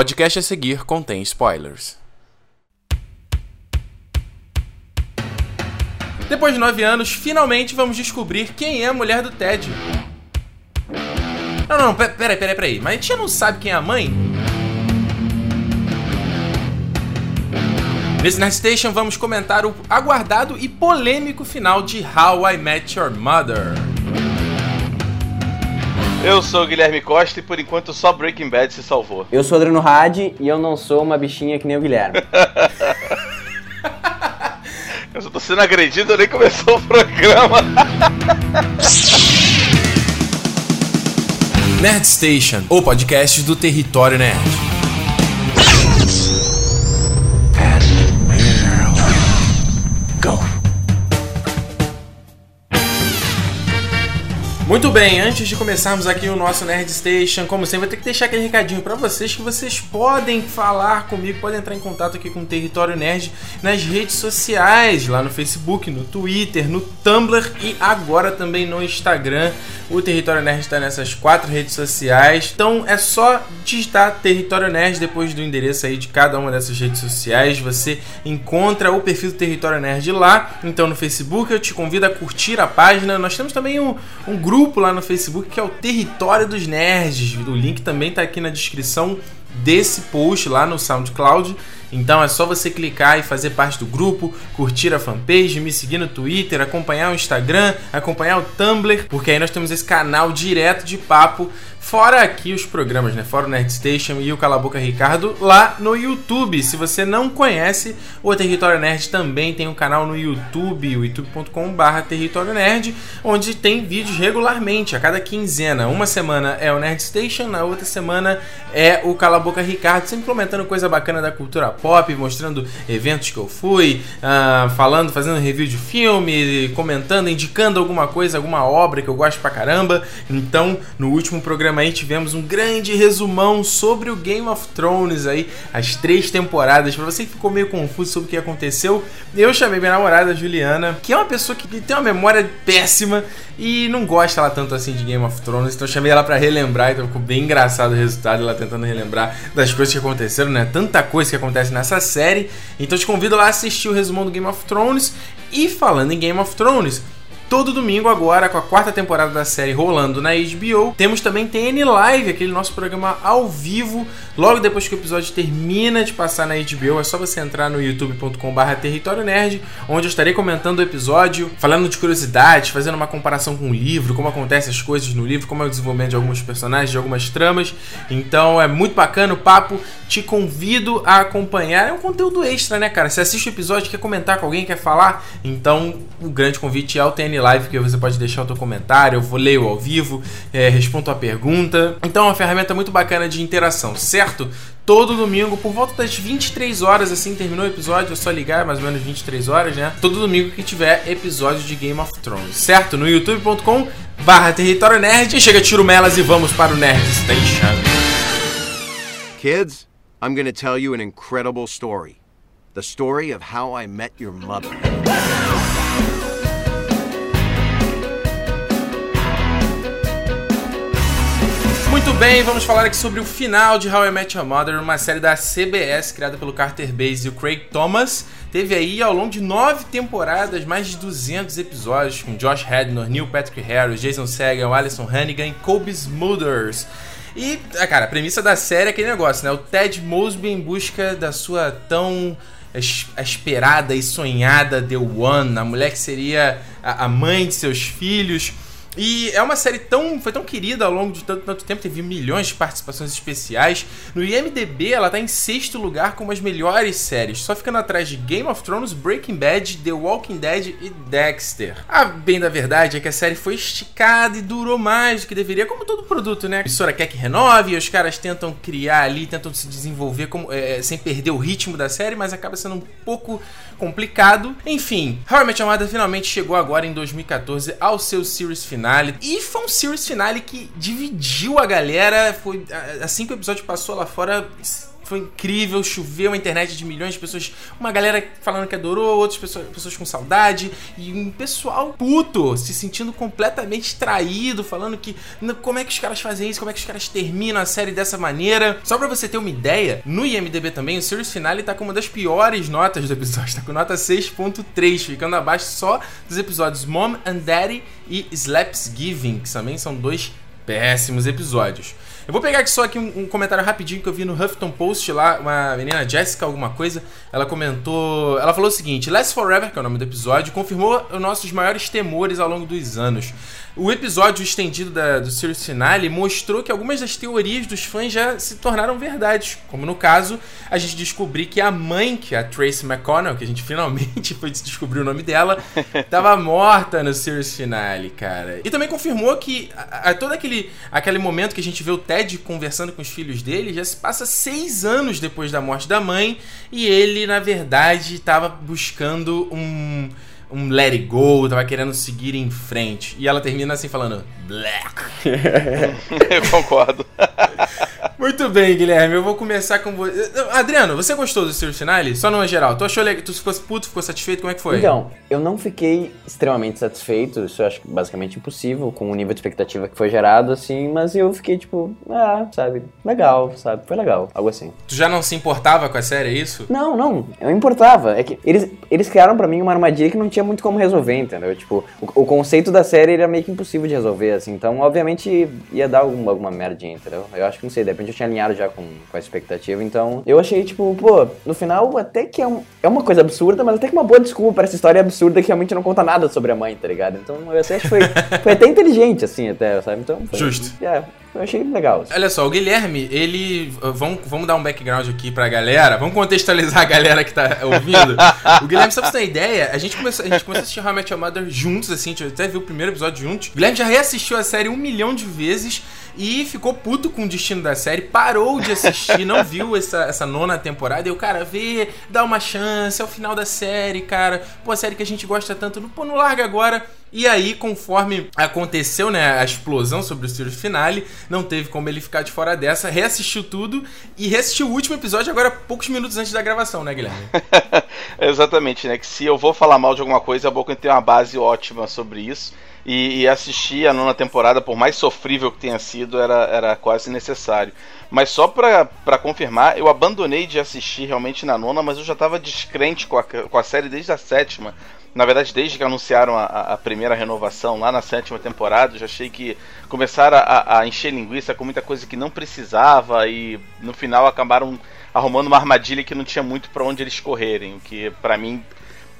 podcast a seguir contém spoilers. Depois de nove anos, finalmente vamos descobrir quem é a mulher do Ted. Não, não, peraí, peraí, peraí. Mas a gente não sabe quem é a mãe? Nesse Nerd Station vamos comentar o aguardado e polêmico final de How I Met Your Mother. Eu sou o Guilherme Costa e por enquanto só Breaking Bad se salvou. Eu sou o Adriano Hadi e eu não sou uma bichinha que nem o Guilherme. eu só tô sendo agredido, nem começou o programa. Nerd Station, o podcast do Território Nerd. Muito bem, antes de começarmos aqui o nosso Nerd Station, como sempre, vou ter que deixar aquele recadinho para vocês que vocês podem falar comigo, podem entrar em contato aqui com o Território Nerd nas redes sociais, lá no Facebook, no Twitter, no Tumblr e agora também no Instagram. O Território Nerd está nessas quatro redes sociais, então é só digitar Território Nerd depois do endereço aí de cada uma dessas redes sociais. Você encontra o perfil do Território Nerd lá. Então no Facebook eu te convido a curtir a página. Nós temos também um, um grupo grupo lá no Facebook que é o Território dos Nerds. O link também está aqui na descrição desse post lá no SoundCloud. Então é só você clicar e fazer parte do grupo, curtir a fanpage, me seguir no Twitter, acompanhar o Instagram, acompanhar o Tumblr, porque aí nós temos esse canal direto de papo Fora aqui os programas, né? Fora o Nerd Station e o Cala Boca Ricardo lá no YouTube. Se você não conhece, o Território Nerd também tem um canal no YouTube, o youtube.com/barra Território Nerd, onde tem vídeos regularmente, a cada quinzena. Uma semana é o Nerd Station, na outra semana é o Cala Boca Ricardo, sempre comentando coisa bacana da cultura pop, mostrando eventos que eu fui, uh, falando, fazendo review de filme, comentando, indicando alguma coisa, alguma obra que eu gosto pra caramba. Então, no último programa aí tivemos um grande resumão sobre o Game of Thrones aí, as três temporadas. Para você que ficou meio confuso sobre o que aconteceu, eu chamei minha namorada Juliana, que é uma pessoa que tem uma memória péssima e não gosta ela tanto assim de Game of Thrones, então eu chamei ela para relembrar, então ficou bem engraçado o resultado, ela tentando relembrar das coisas que aconteceram, né? Tanta coisa que acontece nessa série. Então te convido lá a assistir o resumão do Game of Thrones. E falando em Game of Thrones, todo domingo agora com a quarta temporada da série rolando na HBO. Temos também TN Live, aquele nosso programa ao vivo, logo depois que o episódio termina de passar na HBO. É só você entrar no youtube.com/barra Território Nerd, onde eu estarei comentando o episódio, falando de curiosidades, fazendo uma comparação com o livro, como acontecem as coisas no livro, como é o desenvolvimento de alguns personagens, de algumas tramas. Então é muito bacana o papo. Te convido a acompanhar. É um conteúdo extra, né, cara? Você assiste o episódio, quer comentar com alguém, quer falar, então o grande convite é o TN live que você pode deixar o teu comentário, eu vou ler ao vivo, é, respondo a pergunta. Então é uma ferramenta muito bacana de interação, certo? Todo domingo, por volta das 23 horas, assim, terminou o episódio, é só ligar, mais ou menos 23 horas, né? Todo domingo que tiver episódio de Game of Thrones, certo? No youtube.com barra Território Nerd. Chega tiro melas e vamos para o Nerd Station. Kids, I'm gonna tell you an incredible story. The story of how I met your mother. Muito bem, vamos falar aqui sobre o final de How I Met Your Mother, uma série da CBS criada pelo Carter Bass e o Craig Thomas. Teve aí ao longo de nove temporadas mais de 200 episódios com Josh Hadnor, Neil Patrick Harris, Jason Segel, Alison Hannigan e Kobe Smulders. E, ah, cara, a premissa da série é aquele negócio, né? O Ted Mosby em busca da sua tão esperada e sonhada The One, a mulher que seria a mãe de seus filhos. E é uma série tão. foi tão querida ao longo de tanto, tanto tempo, teve milhões de participações especiais. No IMDB, ela tá em sexto lugar como as melhores séries, só ficando atrás de Game of Thrones, Breaking Bad, The Walking Dead e Dexter. A bem da verdade é que a série foi esticada e durou mais do que deveria, como todo produto, né? A emissora quer que renove, e os caras tentam criar ali, tentam se desenvolver como, é, sem perder o ritmo da série, mas acaba sendo um pouco complicado. Enfim, How I Met Your Mother finalmente chegou agora em 2014 ao seu series finale. E foi um series finale que dividiu a galera. Foi assim que o episódio passou lá fora foi incrível, choveu a internet de milhões de pessoas. Uma galera falando que adorou, outras pessoas, pessoas com saudade. E um pessoal puto, se sentindo completamente traído, falando que como é que os caras fazem isso, como é que os caras terminam a série dessa maneira. Só pra você ter uma ideia, no IMDB também, o Series Finale tá com uma das piores notas do episódio, tá com nota 6.3, ficando abaixo só dos episódios Mom and Daddy e Slaps Giving, que também são dois péssimos episódios. Eu vou pegar aqui só aqui um, um, comentário rapidinho que eu vi no Huffington Post lá, uma menina Jessica alguma coisa, ela comentou, ela falou o seguinte: Last Forever, que é o nome do episódio, confirmou os nossos maiores temores ao longo dos anos. O episódio estendido da, do Series Finale mostrou que algumas das teorias dos fãs já se tornaram verdades. Como no caso, a gente descobrir que a mãe, que é a Tracy McConnell, que a gente finalmente foi descobrir o nome dela, estava morta no Series Finale, cara. E também confirmou que a, a, todo aquele, aquele momento que a gente vê o Ted conversando com os filhos dele já se passa seis anos depois da morte da mãe e ele, na verdade, estava buscando um um let it go, tava querendo seguir em frente. E ela termina assim falando, black. Eu concordo. Muito bem, Guilherme, eu vou começar com você. Adriano, você gostou do Series Finale? Só no geral. Tu achou legal? Tu ficou puto, ficou satisfeito? Como é que foi? Então, eu não fiquei extremamente satisfeito. Isso eu acho basicamente impossível com o nível de expectativa que foi gerado, assim. Mas eu fiquei tipo, ah, sabe, legal, sabe? Foi legal, algo assim. Tu já não se importava com a série, é isso? Não, não. Eu importava. É que eles, eles criaram para mim uma armadilha que não tinha muito como resolver, entendeu? Tipo, o, o conceito da série era meio que impossível de resolver, assim. Então, obviamente, ia dar alguma, alguma merdinha, entendeu? Eu acho que não sei, de repente eu tinha alinhado já com, com a expectativa. Então, eu achei, tipo, pô, no final até que é, um, é uma coisa absurda, mas até que uma boa desculpa para essa história absurda que realmente não conta nada sobre a mãe, tá ligado? Então, eu acho que foi, foi até inteligente, assim, até, sabe? Então, foi, Justo. É, eu achei legal. Olha só, o Guilherme, ele. Vamos, vamos dar um background aqui pra galera. Vamos contextualizar a galera que tá ouvindo. o Guilherme, só pra você ter uma ideia, a gente começou, a gente começou a assistir How Your Mother juntos, assim, a gente até viu o primeiro episódio juntos. O Guilherme já reassistiu a série um milhão de vezes e ficou puto com o destino da série, parou de assistir, não viu essa, essa nona temporada. E o cara, vê, dá uma chance, é o final da série, cara. Pô, a série que a gente gosta tanto, pô, não larga agora. E aí, conforme aconteceu, né, a explosão sobre o Sirius Finale, não teve como ele ficar de fora dessa, reassistiu tudo e reassistiu o último episódio agora poucos minutos antes da gravação, né, Guilherme? Exatamente, né, que se eu vou falar mal de alguma coisa, é bom que eu tenha uma base ótima sobre isso. E, e, assistir a nona temporada, por mais sofrível que tenha sido, era, era quase necessário. Mas só pra confirmar, eu abandonei de assistir realmente na nona, mas eu já tava descrente com a, com a série desde a sétima. Na verdade, desde que anunciaram a, a primeira renovação lá na sétima temporada, eu já achei que começaram a, a encher linguiça com muita coisa que não precisava e no final acabaram arrumando uma armadilha que não tinha muito para onde eles correrem, o que para mim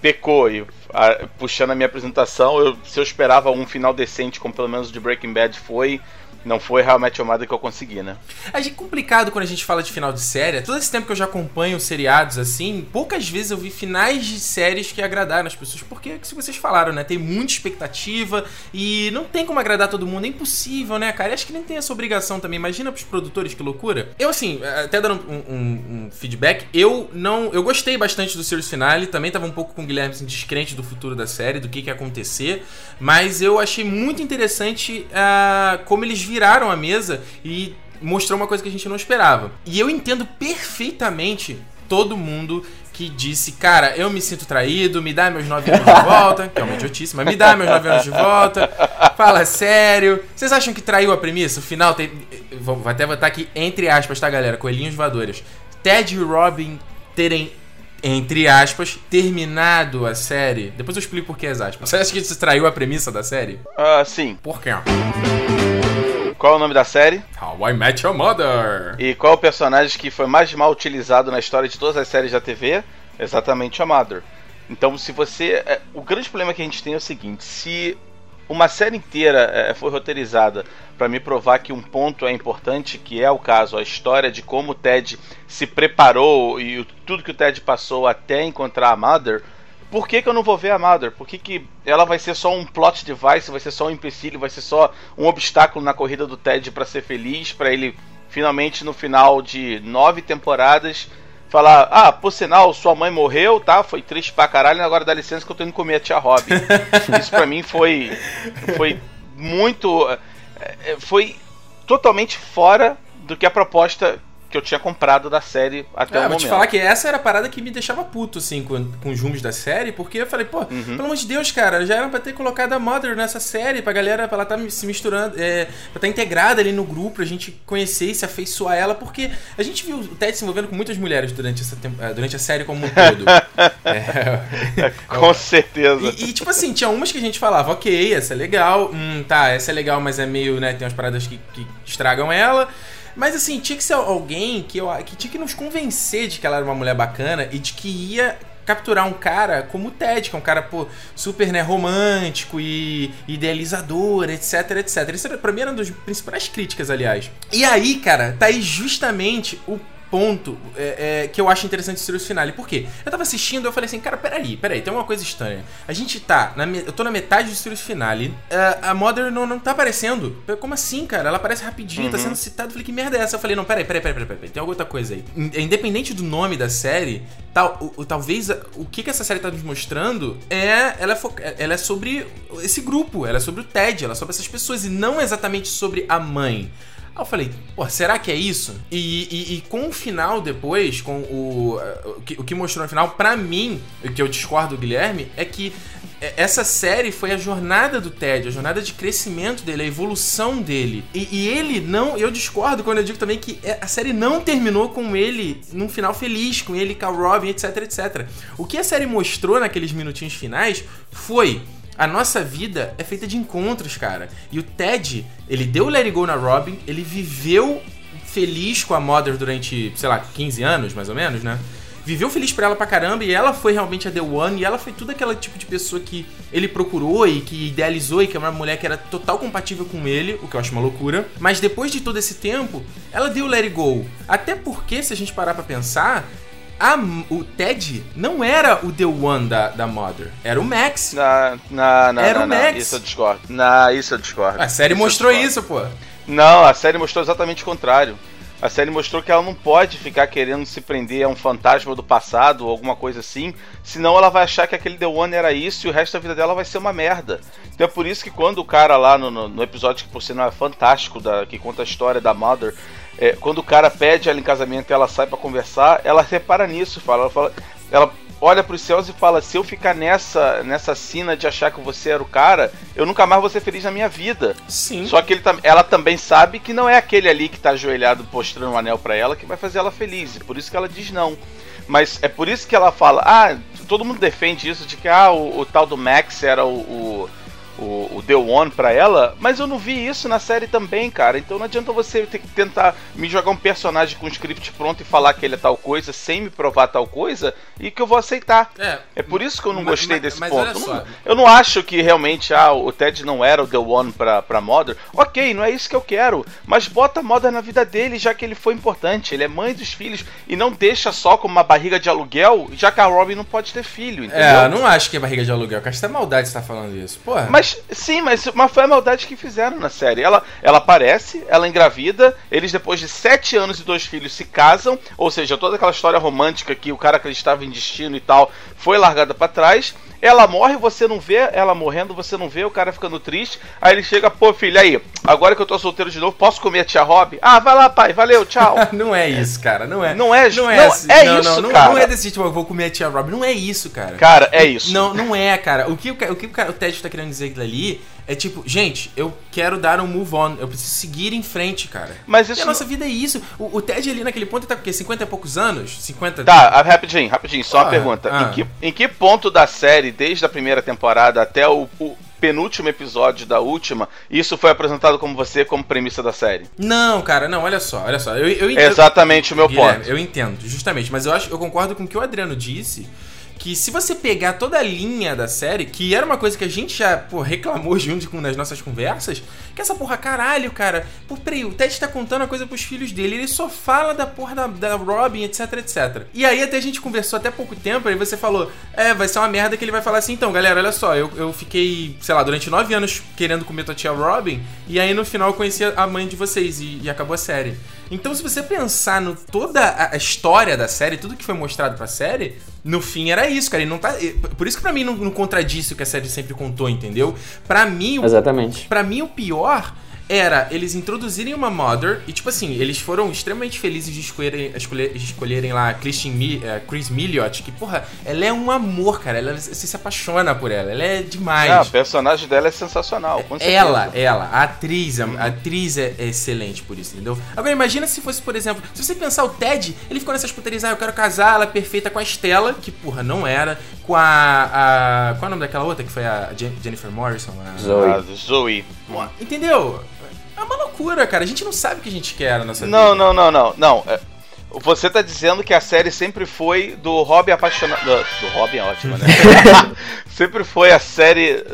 pecou. E a, puxando a minha apresentação, eu, se eu esperava um final decente, como pelo menos de Breaking Bad foi, não foi realmente a Your que eu consegui, né? É complicado quando a gente fala de final de série. Todo esse tempo que eu já acompanho seriados assim, poucas vezes eu vi finais de séries que agradaram as pessoas. Porque, se vocês falaram, né? Tem muita expectativa e não tem como agradar todo mundo. É impossível, né, cara? E acho que nem tem essa obrigação também. Imagina pros produtores que loucura. Eu, assim, até dando um, um, um feedback, eu não. Eu gostei bastante do series finale. Também tava um pouco com o Guilherme assim, descrente do futuro da série, do que, que ia acontecer. Mas eu achei muito interessante uh, como eles viraram a mesa e mostrou uma coisa que a gente não esperava. E eu entendo perfeitamente todo mundo que disse, cara, eu me sinto traído, me dá meus 9 anos de volta, que é uma idiotice, mas me dá meus 9 anos de volta, fala sério. Vocês acham que traiu a premissa? O final tem. Vou até botar aqui entre aspas, tá, galera? Coelhinhos voadores. Ted e Robin terem, entre aspas, terminado a série. Depois eu explico por que as aspas. Você acha que isso traiu a premissa da série? Ah, uh, sim. Por quê? Qual é o nome da série? How I Met Your Mother. E qual é o personagem que foi mais mal utilizado na história de todas as séries da TV? Exatamente a Mother. Então, se você. É, o grande problema que a gente tem é o seguinte: se uma série inteira é, foi roteirizada para me provar que um ponto é importante, que é o caso, a história de como o Ted se preparou e tudo que o Ted passou até encontrar a Mother por que, que eu não vou ver a Mother? Por que, que ela vai ser só um plot device, vai ser só um empecilho, vai ser só um obstáculo na corrida do Ted para ser feliz, para ele finalmente no final de nove temporadas falar: Ah, por sinal, sua mãe morreu, tá? Foi triste pra caralho, agora dá licença que eu tô indo comer a tia Robin. Isso pra mim foi. Foi muito. É, é, foi totalmente fora do que a proposta que eu tinha comprado da série até É, o vou momento. te falar que essa era a parada que me deixava puto, assim, com, com os rumos da série, porque eu falei, pô, Uhum. pelo amor de Deus, cara, já era pra ter colocado a Mother nessa série, pra galera, pra ela tá se misturando, é, pra estar integrada ali no grupo, pra gente conhecer e se afeiçoar ela, porque a gente viu o Ted se envolvendo com muitas mulheres durante, essa eh, durante a série como um todo. é, Com certeza. e, e, tipo assim, tinha umas que a gente falava, ok, essa é legal, hum, tá, essa é legal, mas é meio, né, tem umas paradas que, que estragam ela. Mas assim, tinha que ser alguém que, eu, que tinha que nos convencer de que ela era uma mulher bacana e de que ia capturar um cara como o Ted, que é um cara, pô, super, né, romântico e idealizador, etc, etc. Isso era, pra mim era uma das principais críticas, aliás. E aí, cara, tá aí justamente o ponto é, é, que eu acho interessante do Sirius Finale. Por quê? Eu tava assistindo eu falei assim, cara, peraí, peraí, tem uma coisa estranha. A gente tá, na eu tô na metade do Sirius Finale, a, a Mother não, não tá aparecendo. Como assim, cara? Ela aparece rapidinho, tá sendo citada. Eu falei, que merda é essa? Eu falei, não, peraí, peraí, peraí, peraí, peraí, tem alguma outra coisa aí. In- Independente do nome da série, tal, o, o- talvez o que, que essa série tá nos mostrando é ela, é fo- ela é sobre esse grupo, ela é sobre o Ted, ela é sobre essas pessoas e não exatamente sobre a mãe. Aí eu falei, pô, será que é isso? E, e- e com o final depois, com o, o, que, o que mostrou no final, pra mim, o que eu discordo do Guilherme, é que é, essa série foi a jornada do Ted, a jornada de crescimento dele, a evolução dele. E, e ele não. Eu discordo quando eu digo também que é- a série não terminou com ele num final feliz, com ele, com a Robin, etc, etc. O que a série mostrou naqueles minutinhos finais foi. A nossa vida é feita de encontros, cara. E o Ted, ele deu o Let It Go na Robin, ele viveu feliz com a Mother durante, sei lá, 15 anos, mais ou menos, né? Viveu feliz pra ela pra caramba e ela foi realmente a The One e ela foi tudo aquele tipo de pessoa que ele procurou e que idealizou e que é uma mulher que era total compatível com ele, o que eu acho uma loucura. Mas depois de todo esse tempo, ela deu Let It Go. Até porque, se a gente parar pra pensar, a- o Ted não era o The One da, da Mother, era o Max. Na, na, na, Era na, o Max. Isso eu discordo. Na, isso eu discordo. A série Isso mostrou isso, pô. Não, a série mostrou exatamente o contrário. A série mostrou que ela não pode ficar querendo se prender a um fantasma do passado ou alguma coisa assim, senão ela vai achar que aquele The One era isso e o resto da vida dela vai ser uma merda. Então é por isso que quando o cara lá no, no, no episódio que por sinal é fantástico, da, que conta a história da Mother, é, quando o cara pede ela em casamento e ela sai pra conversar, ela repara nisso, fala, ela, fala, ela olha pros céus e fala: se eu ficar nessa nessa sina de achar que você era o cara, eu nunca mais vou ser feliz na minha vida. Sim. Só que ele, ela também sabe que não é aquele ali que tá ajoelhado mostrando um anel pra ela que vai fazer ela feliz. E por isso que ela diz não. Mas é por isso que ela fala: ah, todo mundo defende isso de que ah, o, o tal do Max era o, o, o, o The One pra ela, mas eu não vi isso na série também, cara. Então não adianta você ter que tentar me jogar um personagem com um script pronto e falar que ele é tal coisa sem me provar tal coisa e que eu vou aceitar. É, É por isso que eu não Mas- gostei desse mas ponto. não, eu não acho que realmente ah, o Ted não era o The One pra, pra Mother. Ok, não é isso que eu quero. Mas bota a Mother na vida dele, já que ele foi importante. Ele é mãe dos filhos. E não deixa só como uma barriga de aluguel, já que a Robin não pode ter filho, entendeu? É, eu não acho que é barriga de aluguel. Acho que é maldade você tá falando isso. Porra. Mas sim, mas, mas foi a maldade que fizeram na série. Ela, ela aparece, ela engravida, eles depois de sete anos e dois filhos se casam, ou seja, toda aquela história romântica que o cara acreditava em destino e tal foi largada pra trás. Ela morre, você não vê, ela morrendo, você não vê, o cara ficando triste. Aí ele chega, pô, filho, aí, agora que eu tô solteiro de novo, posso comer a tia Rob? Ah, vai lá, pai, valeu, tchau. não é isso, cara. Não é. Não é, Não não, é, assim, é não, isso, não, não, cara. Não é desse tipo, eu vou comer a tia Rob. Não é isso, cara. Cara, é isso. Não, não é, cara. O que o, o, que o Ted tá querendo dizer ali é tipo, gente, eu quero dar um move on. Eu preciso seguir em frente, cara. Mas E isso a nossa vida é isso. O, o Ted ali naquele ponto tá com o quê? 50 e poucos anos? 50 Tá, ah, rapidinho, rapidinho, só uma Ah, pergunta. ah. Em, que, em que ponto da série, desde a primeira temporada até o, o penúltimo episódio da última, isso foi apresentado como você como premissa da série? Não, cara, não, olha só, olha só. Eu, eu, É exatamente o meu Guilherme, ponto. Eu entendo, justamente, mas eu acho, eu concordo com o que o Adriano disse. Que se você pegar toda a linha da série, que era uma coisa que a gente já pô, reclamou junto com nas nossas conversas, que essa porra, caralho, cara, pô, peraí, o Ted tá contando a coisa pros filhos dele, ele só fala da porra da, da Robin, etc, etc. E aí até a gente conversou até pouco tempo, aí você falou, é, vai ser uma merda que ele vai falar assim, então, galera, olha só, eu, eu fiquei, sei lá, durante nove anos querendo comer tua tia Robin, e aí no final eu conheci a mãe de vocês e, e acabou a série. Então, se você pensar no toda a história da série, tudo que foi mostrado pra série, no fim era isso, cara. Ele não tá. Por isso que pra mim não, não contradisse o que a série sempre contou, entendeu? Pra mim, Exatamente. Pra mim, o pior era eles introduzirem uma Mother e, tipo assim, eles foram extremamente felizes de escolherem, escolher, de escolherem lá a Christian Mi, uh, Chris Milliot, que, porra, ela é um amor, cara. Ela se, se apaixona por ela. Ela é demais. Ah, o personagem dela é sensacional. Com certeza. ela, ela, a atriz, a, a atriz é, é excelente por isso, entendeu? Agora imagina se fosse, por exemplo, se você pensar o Ted, ele ficou nessas putarias, ah, eu quero casar, ela é perfeita com a Estela, que, porra, não era, com a, a. Qual é o nome daquela outra que foi a Jen- Jennifer Morrison? A, Zoe. Ah, Zoe. Entendeu? É uma loucura, cara. A gente não sabe o que a gente quer na nossa Não, vida. não, não, não. Não. é, Você tá dizendo que a série sempre foi do Robin apaixonado. Do, do Robin é ótimo, né? sempre foi a série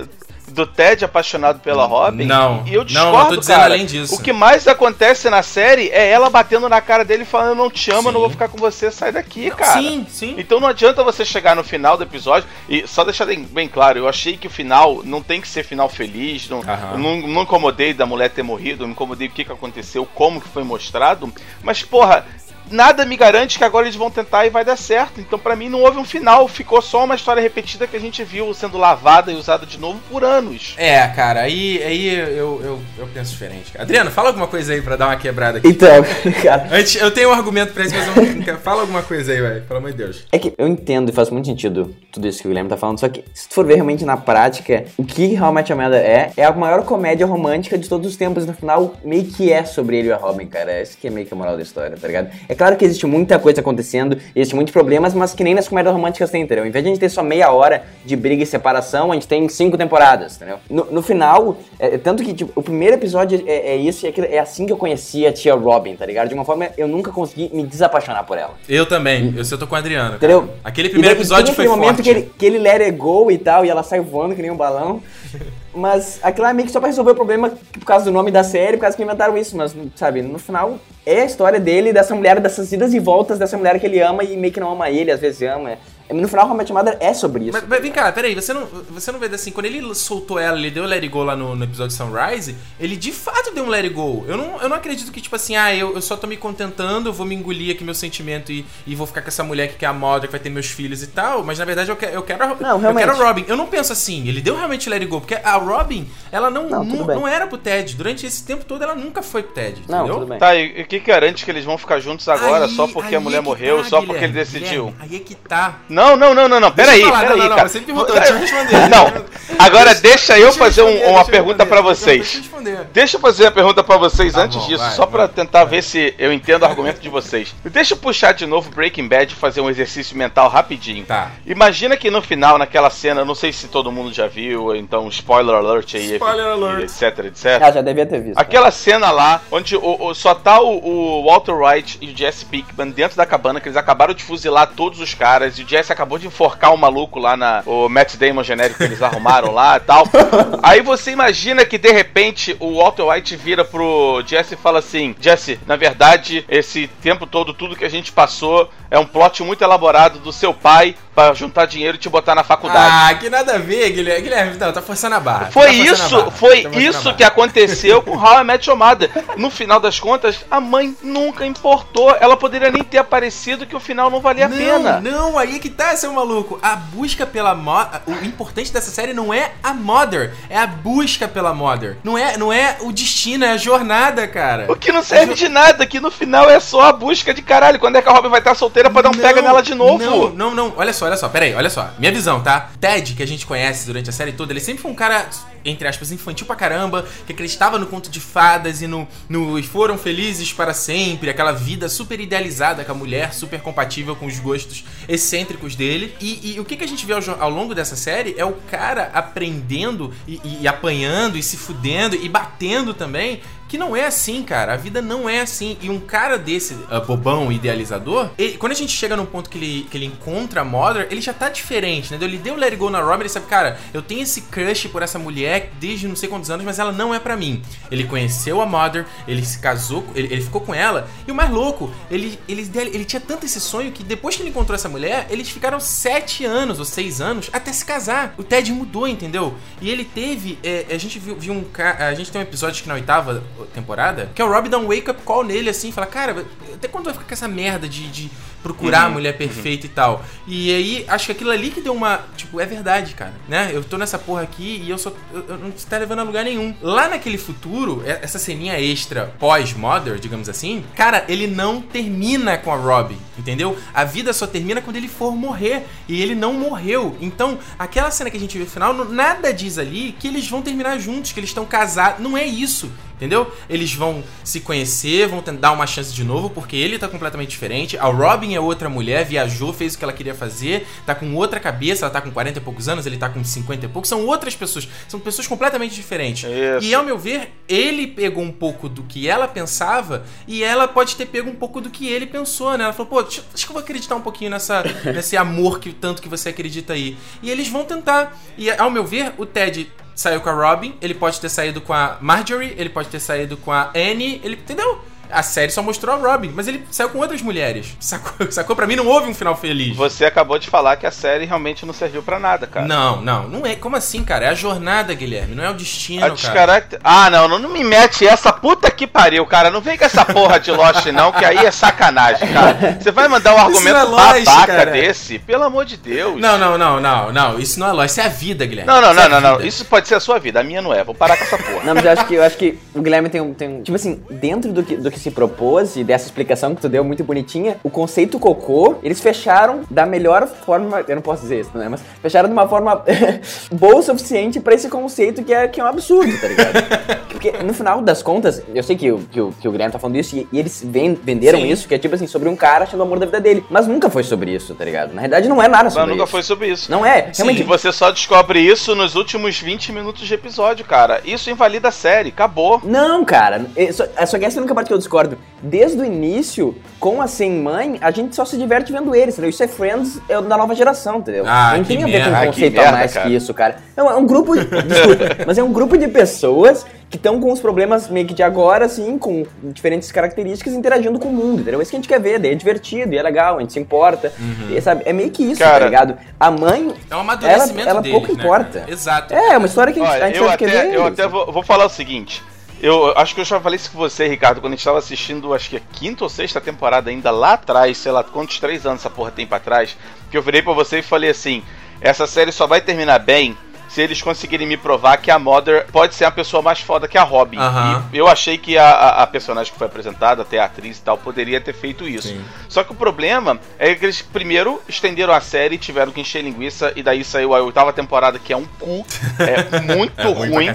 do Ted apaixonado pela Robin. Não. E eu Não, discordo, não tô dizendo cara. além disso. O que mais acontece na série é ela batendo na cara dele e falando: Eu não te amo, eu não Sim. vou ficar com você, sai daqui, cara. Sim, sim. Então não adianta você chegar no final do episódio e só deixar bem, claro, eu achei que o final não tem que ser final feliz, não, não, não incomodei da mulher ter morrido, não me incomodei o que, que aconteceu, como que foi mostrado, mas porra, nada me garante que agora eles vão tentar e vai dar certo. Então pra mim não houve um final, ficou só uma história repetida que a gente viu sendo lavada e usada de novo por anos. É, cara, aí, aí eu, eu, eu penso diferente. cara. Adriano, fala alguma coisa aí pra dar uma quebrada aqui. Então, cara, Antes, eu tenho um argumento pra isso, mas eu não quero. Fala alguma coisa aí, velho. Pelo amor de Deus. É que eu entendo e faz muito sentido tudo isso que o Guilherme tá falando, só que se tu for ver realmente na prática, o que Met Your Mother é, é a maior comédia romântica de todos os tempos, e no final meio que é sobre ele e a Robin, cara. Esse que é meio que a moral da história, tá ligado? É claro que existe muita coisa acontecendo, existe muitos problemas, mas que nem nas comédias românticas tem, entendeu? Em vez de a gente ter só meia hora de briga e separação, a gente tem cinco temporadas, entendeu? No, no final, é, é tanto que tipo, o primeiro episódio é, é isso e aquilo, é assim que eu conheci a tia Robin, tá ligado? De uma forma, eu nunca consegui me desapaixonar por ela. Eu também. Eu, eu tô com o Adriano. cara. Entendeu? Aquele primeiro E daí episódio foi aquele momento forte. que ele, que ele let it go e tal, e ela sai voando que nem um balão. Mas aquilo é meio que só pra resolver o problema por causa do nome da série, por causa que inventaram isso. Mas, sabe, no final é a história dele, dessa mulher, dessas idas e voltas dessa mulher que ele ama e meio que não ama ele, às vezes ama. No final, How I Met Your Mother é sobre isso. Mas, mas vem cá, peraí, você não, você não vê assim, quando ele soltou ela, ele deu o Let It Go lá no, no episódio Sunrise, ele de fato deu um Let It Go. Eu não, eu não acredito que, tipo assim, ah, eu, eu só tô me contentando, eu vou me engolir aqui meu sentimento e, e vou ficar com essa mulher que quer a moda, que vai ter meus filhos e tal, mas na verdade eu, que, eu quero a, Não, eu realmente. quero a Robin. Eu não penso assim, ele deu realmente Let It Go, porque a Robin, ela não, Não, não, não era pro Ted. Durante esse tempo todo ela nunca foi pro Ted, Não, entendeu? tudo bem. Tá, e o que garante que eles vão ficar juntos agora Aí- só porque a mulher é morreu, tá, só porque ele decidiu? Guilherme, aí é que tá. Não, não, não, não, não. Peraí, peraí, não, não, não, cara. você me perguntou, deixa eu responder. Não, agora deixa eu Deixa fazer um- uma pergunta Não, vocês. Deixa eu responder. Deixa eu fazer a pergunta pra vocês Tá antes bom, disso, vai, só pra vai. tentar ver se eu entendo o argumento de vocês. Deixa eu puxar de novo Breaking Bad e fazer um exercício mental rapidinho. Tá. Imagina que no final, naquela cena, não sei se todo mundo já viu, então spoiler alert aí, Spoiler e- alert. etc, etc. Ah, já devia ter visto. Aquela cena lá, onde o, o- só tá o, o Walter White e o Jesse Pinkman dentro da cabana, que eles acabaram de fuzilar todos os caras, e o Jesse acabou de enforcar o maluco lá na. O Matt Damon genérico que eles arrumaram lá e tal. Aí você imagina que de repente o Walter White vira pro Jesse e fala assim: Jesse, na verdade, esse tempo todo, tudo que a gente passou é um plot muito elaborado do seu pai pra juntar dinheiro e te botar na faculdade. Ah, que nada a ver, Guilherme. Guilherme, não, tá forçando a barra. Foi Tá isso, barra. foi Tá isso que aconteceu com How I Met Your Mother. No final das contas, a mãe nunca importou. Ela poderia nem ter aparecido que o final não valia a pena. Não, aí é que tá, seu maluco. A busca pela Mother. O importante dessa série não é a Mother, é a busca pela Mother. Não é, não é o destino, é a jornada, cara. O que não serve de nada, que no final é só a busca de caralho. Quando é que a Robin vai estar solteira pra dar um Não, pega nela de novo? Não, não, não. Olha só, olha só. Pera aí, olha só. Minha visão, tá? Ted, que a gente conhece durante a série toda, ele sempre foi um cara, entre aspas, infantil pra caramba, que acreditava no conto de fadas e no, no e foram felizes para sempre, aquela vida super idealizada com a mulher, super compatível com os gostos excêntricos dele. E, e o que, que a gente vê ao, ao longo dessa série é o cara aprendendo e- e apanhando e se fudendo e batendo também. Que não é assim, cara. A vida não é assim. E um cara desse ah, bobão idealizador, ele- quando a gente chega num ponto que ele, que ele encontra a Mother, ele já tá diferente, entendeu? Ele deu Let It Go na Robin, ele sabe, cara, eu tenho esse crush por essa mulher desde não sei quantos anos, mas ela não é pra mim. Ele conheceu a Mother, ele se casou, ele, ele ficou com ela, e o mais louco, ele, ele, ele tinha tanto esse sonho que depois que ele encontrou essa mulher, eles ficaram sete anos ou seis anos até se casar. O Ted mudou, entendeu? E ele teve. é, a gente viu, viu um. A gente tem um episódio que na oitava temporada, que é o Rob dá um wake-up call nele, assim, fala, cara, até quando vai ficar com essa merda de, de procurar Uhum, a mulher perfeita e tal? E aí, acho que aquilo ali que deu uma. Tipo, é verdade, cara, né? Eu tô nessa porra aqui e eu só. Eu, eu não tá levando a lugar nenhum. Lá naquele futuro, essa ceninha extra pós-Mother, digamos assim, cara, ele não termina com a Robbie, entendeu? A vida só termina quando ele for morrer. E ele não morreu. Então, aquela cena que a gente vê no final, nada diz ali que eles vão terminar juntos, que eles estão casados. Não é isso. Entendeu? Eles vão se conhecer, vão tentar dar uma chance de novo, porque ele tá completamente diferente. A Robin é outra mulher, viajou, fez o que ela queria fazer, tá com outra cabeça, ela tá com 40 e poucos anos, ele tá com 50 e poucos. São outras pessoas, são pessoas completamente diferentes. Isso. E ao meu ver, ele pegou um pouco do que ela pensava e ela pode ter pego um pouco do que ele pensou, né? Ela falou, pô, acho que eu vou acreditar um pouquinho nessa, nesse amor que tanto que você acredita aí. E eles vão tentar. E ao meu ver, o Ted saiu com a Robin, ele pode ter saído com a Marjorie, ele pode ter saído com a Annie, ele. Entendeu? A série só mostrou a Robin, mas ele saiu com outras mulheres. Sacou? Sacou? Pra mim não houve um final feliz. Você acabou de falar que a série realmente não serviu pra nada, cara. Não, não, não é. Como assim, cara? É a jornada, Guilherme, não é o destino, A cara. descaracter... Ah, não, não, não me mete essa puta que pariu, cara. Não vem com essa porra de Lost, não, que aí é sacanagem, cara. Você vai mandar um argumento é Lost, babaca cara. desse? Pelo amor de Deus. Não, não, não, não, não. Isso não é lógico. Isso é a vida, Guilherme. Não, não, Isso é não, a não, não. Isso pode ser a sua vida, a minha não é. Vou parar com essa porra. Não, mas eu acho que, eu acho que o Guilherme tem um, tem um- Tipo assim, dentro do que, do que se propôs e dessa explicação que tu deu muito bonitinha, o conceito cocô, eles fecharam da melhor forma. Eu não posso dizer isso, né? Mas fecharam de uma forma boa o suficiente pra esse conceito que é, que é um absurdo, tá ligado? Porque no final das contas, eu sei que, o- que, o, que o Guilherme tá falando isso e, e eles ven- venderam Sim. isso, que é tipo assim, sobre um cara achando o amor da vida dele. Mas nunca foi sobre isso, tá ligado? Na realidade não é nada Mas sobre nunca isso. foi sobre isso. Não é. Sim, Realmente, você só descobre isso nos últimos 20 minutos de episódio, cara. Isso invalida a série, acabou. Não, cara, é só, é só que essa a única parte que eu discordo. Desde o início, com a Sem Mãe, a gente só se diverte vendo eles, entendeu? Isso é Friends é da nova geração, entendeu? Ah, não tem a ver com um conceito merda, a mais cara. que isso, cara. Não, é um grupo. desculpa, mas é um grupo de pessoas que estão com os problemas meio que de agora, assim, com diferentes características, interagindo com o mundo, entendeu? É isso que a gente quer ver, daí é divertido, e é legal, a gente se importa. e, sabe? É meio que isso, Cara, tá ligado? A mãe. É um amadurecimento ela, ela deles, pouco né, importa. Exato. É, é uma história que a gente, a Olha, gente eu só quer até, ver. eu até vou, vou falar o seguinte. Eu acho que eu já falei isso com você, Ricardo, quando a gente tava assistindo, acho que a quinta ou sexta temporada ainda lá atrás, sei lá quantos três anos essa porra tem pra trás, que eu virei pra você e falei assim: essa série só vai terminar bem se eles conseguirem me provar que a Mother pode ser a pessoa mais foda que a Robin. Aham. E eu achei que a, a- personagem que foi apresentada, até a atriz e tal, poderia ter feito isso. Sim. Só que o problema é que eles primeiro estenderam a série, tiveram que encher linguiça, e daí saiu a oitava temporada, que é um cu. É muito É ruim ruim.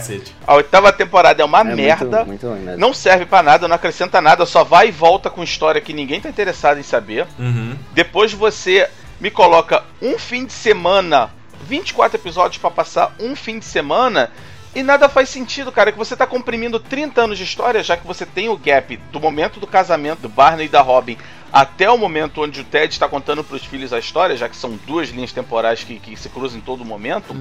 A oitava temporada é uma É muito- merda. muito ruim mesmo. Não serve pra nada, não acrescenta nada, só vai e volta com história que ninguém tá interessado em saber. Uhum. Depois você me coloca um fim de semana, 24 episódios pra passar um fim de semana. E nada faz sentido, cara, que você tá comprimindo 30 anos de história, já que você tem o gap do momento do casamento do Barney e da Robin até o momento onde o Ted está contando pros filhos a história, já que são duas linhas temporais que, que se cruzam em todo momento.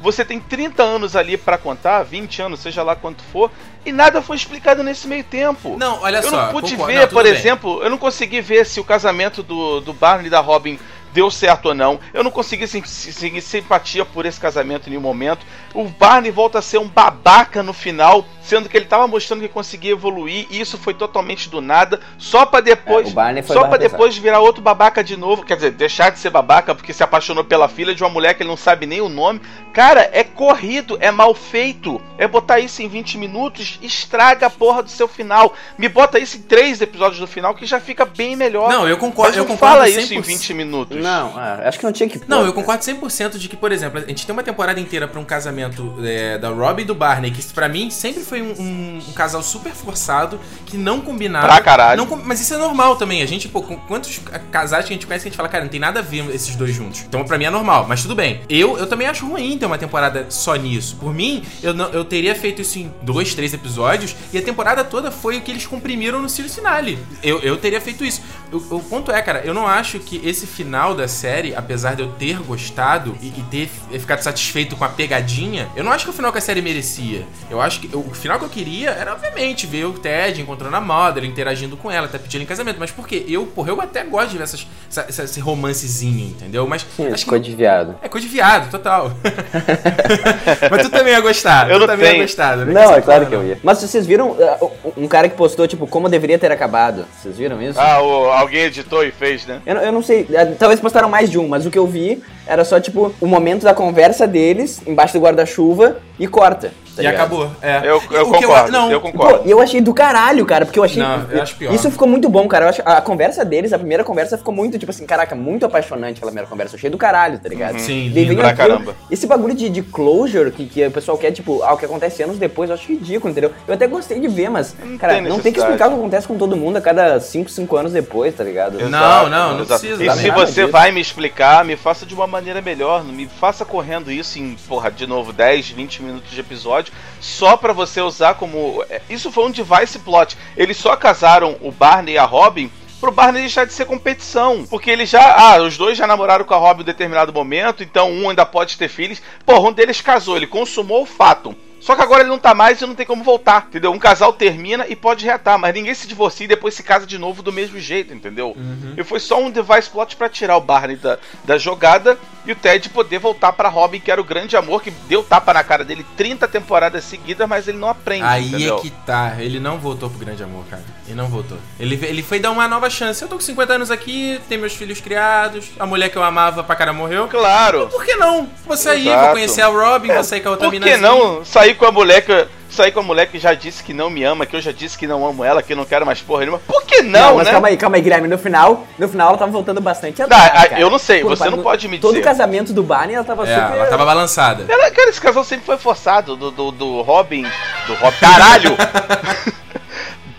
Você tem 30 anos ali pra contar, 20 anos, seja lá quanto for, e nada foi explicado nesse meio tempo. Não, olha Eu só. não pude concordo. ver, Não, por bem. exemplo, eu não consegui ver se o casamento do, do Barney e da Robin deu certo ou não. Eu não consegui sen- se- seguir simpatia por esse casamento em nenhum momento. O Barney volta a ser um babaca no final, sendo que ele tava mostrando que conseguia evoluir, e isso foi totalmente do nada, só pra depois. É, só pesada. depois virar outro babaca de novo. Quer dizer, deixar de ser babaca porque se apaixonou pela filha de uma mulher que ele não sabe nem o nome. Cara, é corrido, é mal feito. É botar isso em 20 minutos, estraga a porra do seu final. Me bota isso em três episódios do final que já fica bem melhor. Não, eu concordo. Mas eu não concordo fala isso 100%. em 20 minutos. Não, ah, acho que não tinha que. Não, pôr, eu cara. concordo 100% de que, por exemplo, a gente tem uma temporada inteira pra um casamento é, da Robbie e do Barney, que pra mim sempre foi um, um- um casal super forçado, que não combinava. Pra caralho. Não mas isso é normal também. A gente, pô, quantos casais que a gente conhece que a gente fala, cara, não tem nada a ver esses dois juntos. Então pra mim é normal, mas tudo bem. Eu, eu também acho ruim ter uma temporada só nisso. Por mim, eu, não, eu teria feito isso em dois, três episódios, e a temporada toda foi o que eles comprimiram no series finale. Eu, eu teria feito isso. o, o ponto é, cara, eu não acho que esse final da série, apesar de eu ter gostado e, e ter ficado satisfeito com a pegadinha, eu não acho que o final que a série merecia. Eu acho que o final que eu queria era, obviamente, ver o Ted encontrando a Mother, interagindo com ela, até pedindo em casamento. Mas porque eu, porra, eu até gosto de ver essas, essa, esse romancezinho, entendeu? Mas. Sim, acho que, de viado. É coisa de viado, total. Mas tu também ia gostar. Eu tu não também tenho. ia gostar. né? Não, é claro que eu ia. Mas vocês viram uh, um cara que postou, tipo, como deveria ter acabado? Vocês viram isso? Ah, o, alguém editou e fez, né? Eu, não- eu não sei, eh, talvez postaram mais de um, mas o que eu vi era só, tipo, o momento da conversa deles embaixo do guarda-chuva e corta. tá E ligado? acabou. É. Eu, eu O concordo, não, eu Pô, concordo. e eu achei do caralho, cara, porque eu achei. Não, eu acho pior. Isso ficou muito bom, cara. Eu acho, a conversa deles, a primeira conversa ficou muito, tipo assim, caraca, muito apaixonante aquela primeira conversa. Eu achei do caralho, tá ligado? Sim, Daí pra aquilo- caramba. Esse bagulho de, de closure que, que o pessoal quer, tipo, ah, o que acontece anos depois, eu acho ridículo, entendeu? Eu até gostei de ver, mas, Não cara, tem não tem que explicar o que acontece com todo mundo a cada 5, 5 anos depois, tá ligado? Não, Exato, não, não exato. precisa. E Não se você vai me explicar, me faça de uma maneira melhor. Não me faça correndo isso em, porra, de novo, 10, 20 minutos de episódio, só pra você usar como. é, Isso foi um device plot. Eles só casaram o Barney e a Robin. Pro Barney deixar de ser competição. Porque ele já. Ah, os dois já namoraram com a Robin em determinado momento. Então um ainda pode ter filhos. Porra, um deles casou, ele consumou o fato. Só que agora ele não tá mais e não tem como voltar, entendeu? Um casal termina e pode reatar, mas ninguém se divorcia e depois se casa de novo do mesmo jeito, entendeu? E foi só um device plot pra tirar o Barney da, da jogada e o Ted poder voltar pra Robin, que era o grande amor que deu tapa na cara dele 30 temporadas seguidas, mas ele não aprende, Aí entendeu? é que tá. Ele não voltou pro grande amor, cara. Ele não voltou. Ele, ele foi dar uma nova chance. Eu tô com 50 anos aqui, tenho meus filhos criados, a mulher que eu amava pra cara morreu. Claro. Por que não? Vou sair, Exato. vou conhecer a Robin, vou sair com a outra Por que não sair com a mulher que sair com a mulher que já disse que não me ama, que eu já disse que não amo ela, que eu não quero mais porra nenhuma? Por que não, mas né? calma aí, calma aí, Guilherme. No final, no final ela tava voltando bastante a Tá, dar, ah, cara. eu não sei, Pô, você não pode me Todo dizer. o casamento do Barney, ela tava É, super... ela tava balançada. Ela, cara, esse casal sempre foi forçado. Do, do, do Robin. Do Robin. Caralho!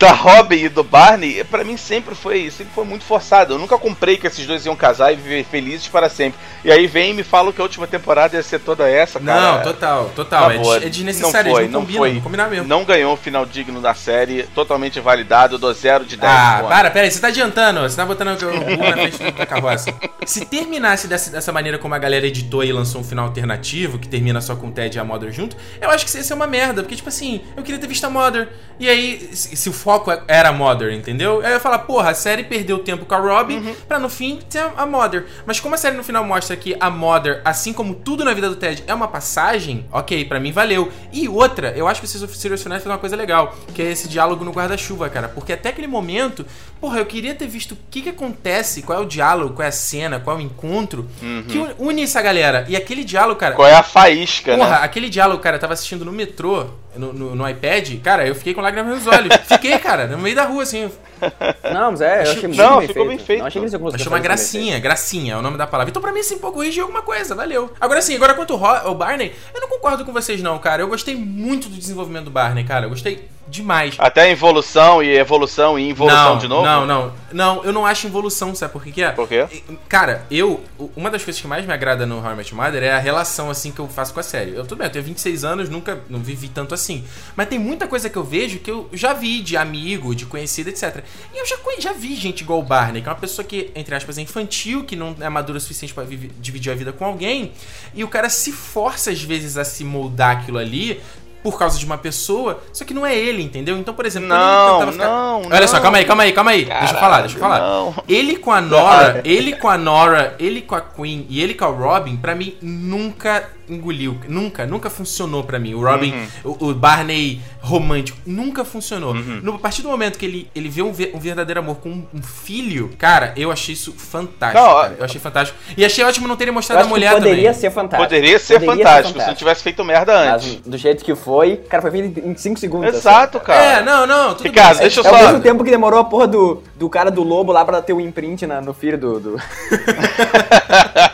da Robin e do Barney, pra mim sempre foi, sempre foi muito forçado. Eu nunca comprei que esses dois iam casar e viver felizes para sempre. E aí vem e me falam que a última temporada ia ser toda essa, cara. Não, total, total. É, é desnecessário, não foi, não combinam, foi. não combinam mesmo. Não ganhou um final digno da série, totalmente validado, dou 0 de 10. Ah, para, pera aí, você tá adiantando, você tá botando o burro na frente da carroça. Se terminasse dessa, dessa maneira como a galera editou e lançou um final alternativo, que termina só com o Ted e a Mother junto, eu acho que isso ia ser uma merda, porque, tipo assim, eu queria ter visto a Mother. E aí, se, se o foco era a Mother, entendeu? Aí eu ia falar, porra, a série perdeu tempo com a Robin Uhum. pra no fim ter a, Mother. Mas como a série no final mostra que a Mother, assim como tudo na vida do Ted, é uma passagem, ok, pra mim valeu. E outra, eu acho que o Serious Finale fez uma coisa legal, que é esse diálogo no guarda-chuva, cara. Porque até aquele momento, porra, eu queria ter visto o que que acontece, qual é o diálogo, qual é a cena, qual é o encontro, que une essa galera. E aquele diálogo, cara. Qual é a faísca, Porra, né? aquele diálogo, cara, eu tava assistindo no metrô, no, no- no iPad, cara, eu fiquei com lágrimas nos olhos. Fiquei, cara, no meio da rua, assim. Não, mas é, eu achei muito Não, bem ficou feito. bem feito. Não achei Achei uma gracinha, gracinha é o nome da palavra. Então, pra mim, assim, pô, corrigir alguma coisa, valeu. Agora, sim, agora quanto ao Barney, eu não concordo com vocês, não, cara. Eu gostei muito do desenvolvimento do Barney, cara. Eu gostei demais. Até involução e evolução e involução não, de novo? Não, não. Não, eu não acho involução, sabe por que, que é? Por quê? Cara, eu. Uma das coisas que mais me agrada no How I Met Your Mother é a relação, assim, que eu faço com a série. Eu, tudo bem, eu tenho 26 anos, nunca não vivi tanto assim. Mas tem muita coisa que eu vejo que eu já vi de amigo, de conhecido, etc. E eu já, já vi gente igual o Barney, que é uma pessoa que, entre aspas, é infantil, que não é madura o suficiente pra vive- dividir a vida com alguém. E o cara se força, às vezes, a se moldar aquilo ali. Por causa de uma pessoa, só que não é ele, entendeu? Então, por exemplo, ele Não, tentava ficar- não, Olha só, não. calma aí, calma aí, calma aí. deixa eu falar, deixa eu falar. não. Ele com a Nora, ele com a Nora, ele com a Queen e ele com a Robin, pra mim nunca engoliu, nunca, nunca funcionou pra mim. O Robin, Uhum. o, o Barney romântico, nunca funcionou. No, a partir do momento que ele, ele vê um, ver- um verdadeiro amor com um, um filho, cara, eu achei isso fantástico. Não. Eu achei fantástico. E achei ótimo não terem mostrado a mulher poderia também. ser fantástico. Poderia ser fantástico se não tivesse feito merda antes. Mas do jeito que foi, cara, foi feito em 5 segundos. Exato, assim. cara. É, não, não, tudo Ricardo, bem. deixa eu É só. ao mesmo tempo que demorou a porra do, do cara do lobo lá pra ter o imprint na- no filho do. do...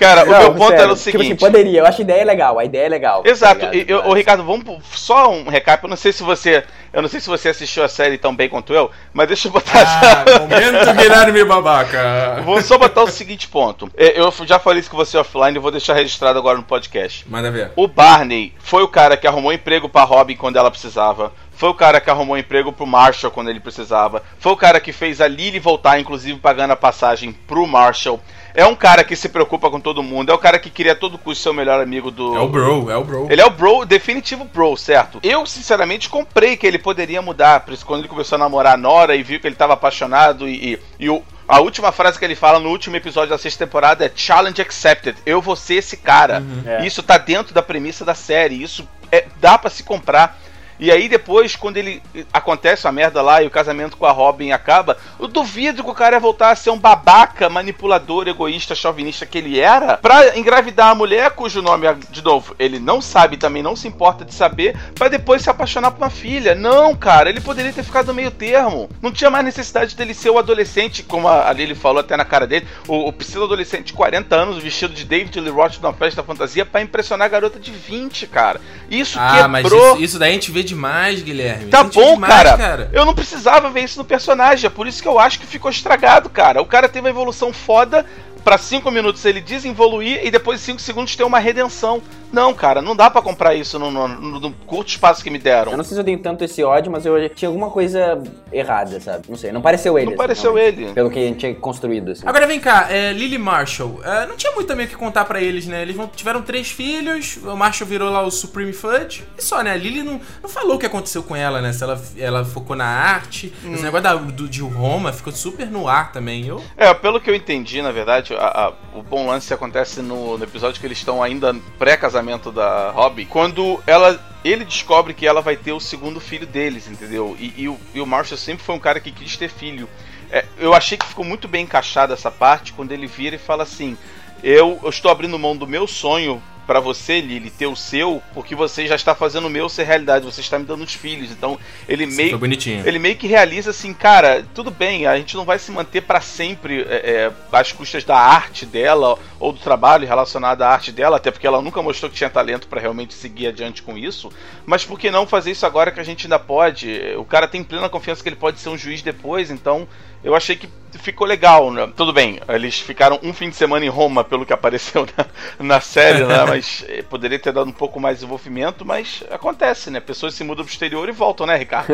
Cara, o Não, meu ponto sério, era o Tipo assim, seguinte. poderia. Eu acho a ideia legal. A ideia é legal. Exato. tá E, ligado? eu- ô, Ricardo, vamos pro- só um recap. Eu não sei se você, eu não sei se você assistiu a série tão bem quanto eu, mas deixa eu botar Ah, momento Guilherme Babaca. Vou só botar o seguinte ponto. É, Eu já falei isso com você offline, eu vou deixar registrado agora no podcast. Manda ver. O Barney foi o cara que arrumou emprego pra Robin quando ela precisava. Foi o cara que arrumou emprego pro Marshall quando ele precisava. Foi o cara que fez a Lily voltar, inclusive pagando a passagem pro Marshall. É um cara que se preocupa com todo mundo. É o cara que queria a todo custo ser o melhor amigo do. É o bro, é o bro. Ele é o bro, definitivo bro, certo? Eu, sinceramente, comprei que ele poderia mudar. Por isso, quando ele começou a namorar a Nora e viu que ele estava apaixonado e, e, e o, a última frase que ele fala no último episódio da sexta temporada é Challenge accepted. Eu vou ser esse cara. Uhum. É. Isso tá dentro da premissa da série. Isso é, dá para se comprar. E aí depois, quando ele acontece a merda lá e o casamento com a Robin acaba, eu duvido que o cara ia voltar a ser um babaca, manipulador, egoísta, chauvinista que ele era, pra engravidar a mulher cujo nome, de novo, ele não sabe também não se importa de saber, pra depois se apaixonar por uma filha. Não, cara, ele poderia ter ficado no meio termo. Não tinha mais necessidade dele ser o adolescente, como a Lily falou até na cara dele, o, o pseudo-adolescente de 40 anos, vestido de David Lee Roth numa festa fantasia, pra impressionar a garota de 20, cara. Isso Ah, mas quebrou... isso, isso daí a gente vê demais, Guilherme. Tá bom, demais, cara. Eu não precisava ver isso no personagem. É por isso que eu acho que ficou estragado, cara. O cara teve uma evolução foda. Pra 5 minutos ele desevoluir e depois de 5 segundos ter uma redenção. Não, cara, não dá pra comprar isso no, no- no- no curto espaço que me deram. Eu não sei se eu tenho tanto esse ódio, mas eu tinha alguma coisa errada, sabe? Não sei, não pareceu ele. Não assim, pareceu realmente. ele. Pelo que a gente tinha construído, assim. Agora vem cá, é, Lily Marshall. É, não tinha muito também o que contar pra eles, né? Eles tiveram três filhos, o Marshall virou lá o Supreme Fudge. E só, né? A Lily não, não falou o que aconteceu com ela, né? Se ela, ela focou na arte. Hum. Esse negócio da, do, de Roma ficou super no ar também. Eu, É, pelo que eu entendi, na verdade, a- a- o bom lance acontece no, no episódio que eles estão ainda pré-casamento da Robin, quando ela. Ele descobre que ela vai ter o segundo filho deles, entendeu? E, e o, e o Marshall sempre foi um cara que quis ter filho. É, eu achei que ficou muito bem encaixada essa parte quando ele vira e fala assim: Eu, eu estou abrindo mão do meu sonho pra você, Lily, ter o seu, porque você já está fazendo o meu ser realidade, você está me dando os filhos. Então, ele meio bonitinho. ele meio que realiza assim, cara, tudo bem, a gente não vai se manter pra sempre é, é, às custas da arte dela ou do trabalho relacionado à arte dela, até porque ela nunca mostrou que tinha talento pra realmente seguir adiante com isso. Mas por que não fazer isso agora que a gente ainda pode? O cara tem plena confiança que ele pode ser um juiz depois, então eu achei que ficou legal. Né? Tudo bem, eles ficaram um fim de semana em Roma, pelo que apareceu na, na série, né? Mas eh, poderia ter dado um pouco mais de desenvolvimento, mas acontece, né? Pessoas se mudam pro exterior e voltam, né, Ricardo?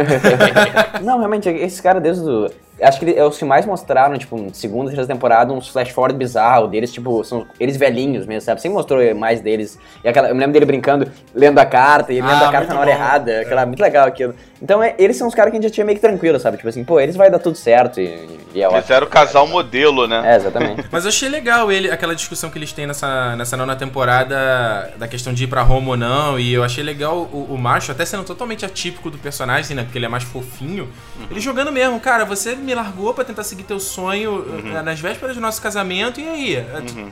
Não, realmente, esse cara desde o. Acho que é os que mais mostraram, tipo, em segunda, terceira temporada, uns flash forward bizarro deles, tipo, são eles velhinhos mesmo, sabe? Sempre mostrou mais deles. E aquela, eu me lembro dele brincando, lendo a carta, e lendo Ah, a carta na hora bom. errada. Aquela, muito legal aquilo. Então, é, eles são os caras que a gente já tinha meio que tranquilo, sabe? Tipo assim, pô, eles vai dar tudo certo e, e é ótimo. Eles eram o casal modelo, né? É, exatamente. Mas eu achei legal ele, aquela discussão que eles têm nessa, nessa nona temporada da questão de ir pra Roma ou não. E eu achei legal o, o Marshall, até sendo totalmente atípico do personagem, né? Porque ele é mais fofinho. Ele jogando mesmo, cara, você me largou pra tentar seguir teu sonho eh, nas vésperas do nosso casamento, e aí? Eh,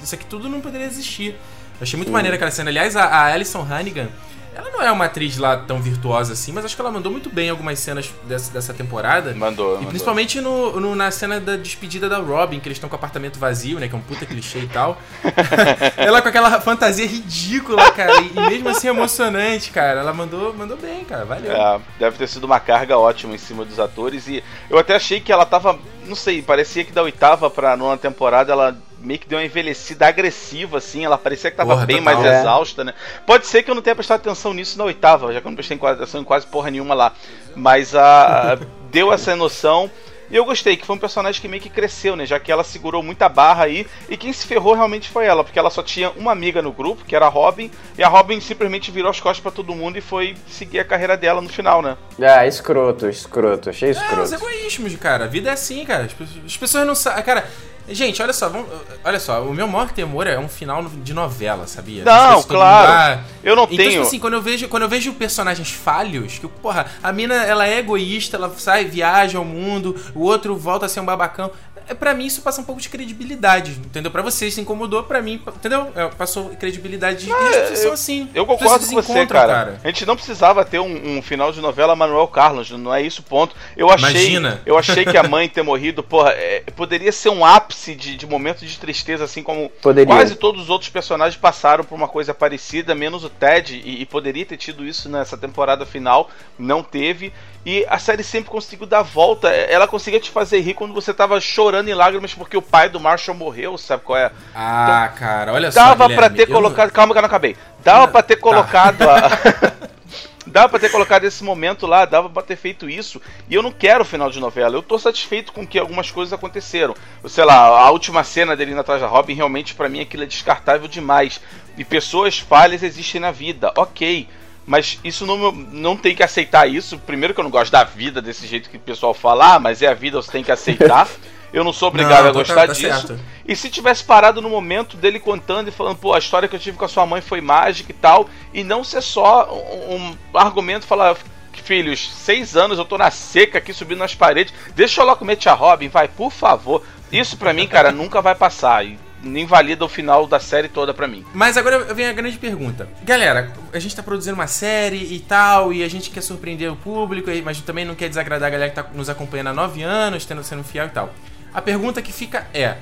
Isso aqui tudo não poderia existir. Eu achei muito maneiro aquela cena. Aliás, a, a Alison Hannigan. Ela não é uma atriz lá tão virtuosa assim, mas acho que ela mandou muito bem algumas cenas dessa, dessa temporada. Mandou, E mandou. principalmente no, no- na cena da despedida da Robin, que eles estão com o apartamento vazio, né? Que é um puta clichê e tal. ela com aquela fantasia ridícula, cara. E, e mesmo assim emocionante, cara. Ela mandou, mandou bem, cara. Valeu. É, deve ter sido uma carga ótima em cima dos atores. E eu até achei que ela tava. Não sei, parecia que da oitava pra nona temporada ela meio que deu uma envelhecida agressiva, assim. Ela parecia que tava Porra, bem mais É. exausta, né? Pode ser que eu não tenha prestado atenção nisso na oitava, já que eu não prestei atenção em quase porra nenhuma lá. Mas a. deu essa noção. E eu gostei, que foi um personagem que meio que cresceu, né? Já que ela segurou muita barra aí. E quem se ferrou realmente foi ela, porque ela só tinha uma amiga no grupo, que era a Robin. E a Robin simplesmente virou as costas pra todo mundo e foi seguir a carreira dela no final, né? Ah, escroto, escroto, achei É, os escroto. egoísmos, cara. A vida é assim, cara. As pessoas, as pessoas não sabem. Cara, gente, olha só, vamos- olha só, o meu maior temor é um final de novela, sabia? Não, se todo claro. mundo- Ah, Eu não Então, tenho. tipo assim, quando eu vejo, quando eu vejo personagens falhos, que, porra, a mina, ela é egoísta, ela sai, viaja ao mundo, o outro volta a ser um babacão. É, pra mim, isso passa um pouco de credibilidade, entendeu? Pra vocês se incomodou, pra mim, entendeu? É, Passou credibilidade. e pessoas são assim. Eu concordo com você, encontram, cara. A gente não precisava ter um, um final de novela Manuel Carlos, não é isso o ponto. Eu achei, Imagina. eu achei que a mãe ter morrido, porra, é, poderia ser um ápice de, de momento de tristeza, assim como Poderia. quase todos os outros personagens passaram por uma coisa parecida, menos o Ted, e, e poderia ter tido isso nessa temporada final, não teve. E a série sempre conseguiu dar volta. Ela conseguia te fazer rir quando você tava chorando em lágrimas porque o pai do Marshall morreu, sabe qual é? Ah, cara, olha só. Dava pra ter eu colocado. Calma que eu não acabei. Dava pra ter colocado a. dava pra ter colocado esse momento lá, dava pra ter feito isso. E eu não quero o final de novela. Eu tô satisfeito com que algumas coisas aconteceram. Sei lá, a última cena dele na atrás da Robin, realmente para mim aquilo é descartável demais. E pessoas falhas existem na vida, ok. Mas isso não, não tem que aceitar isso. Primeiro que eu não gosto da vida desse jeito que o pessoal fala, ah, mas é a vida, você tem que aceitar. Eu não sou obrigado não, a gostar tá, tá disso. Certo. E se tivesse parado no momento dele contando e falando, pô, a história que eu tive com a sua mãe foi mágica e tal, e não ser só um, um argumento falar, filhos, seis anos eu tô na seca aqui subindo nas paredes, deixa eu lá comer tia Robin, vai, por favor. Isso pra mim, cara, nunca vai passar. E invalida o final da série toda pra mim. Mas agora vem a grande pergunta. Galera, a gente tá produzindo uma série e tal, e a gente quer surpreender o público, mas também não quer desagradar a galera que tá nos acompanhando há nove anos, tendo sendo fiel e tal. A pergunta que fica é: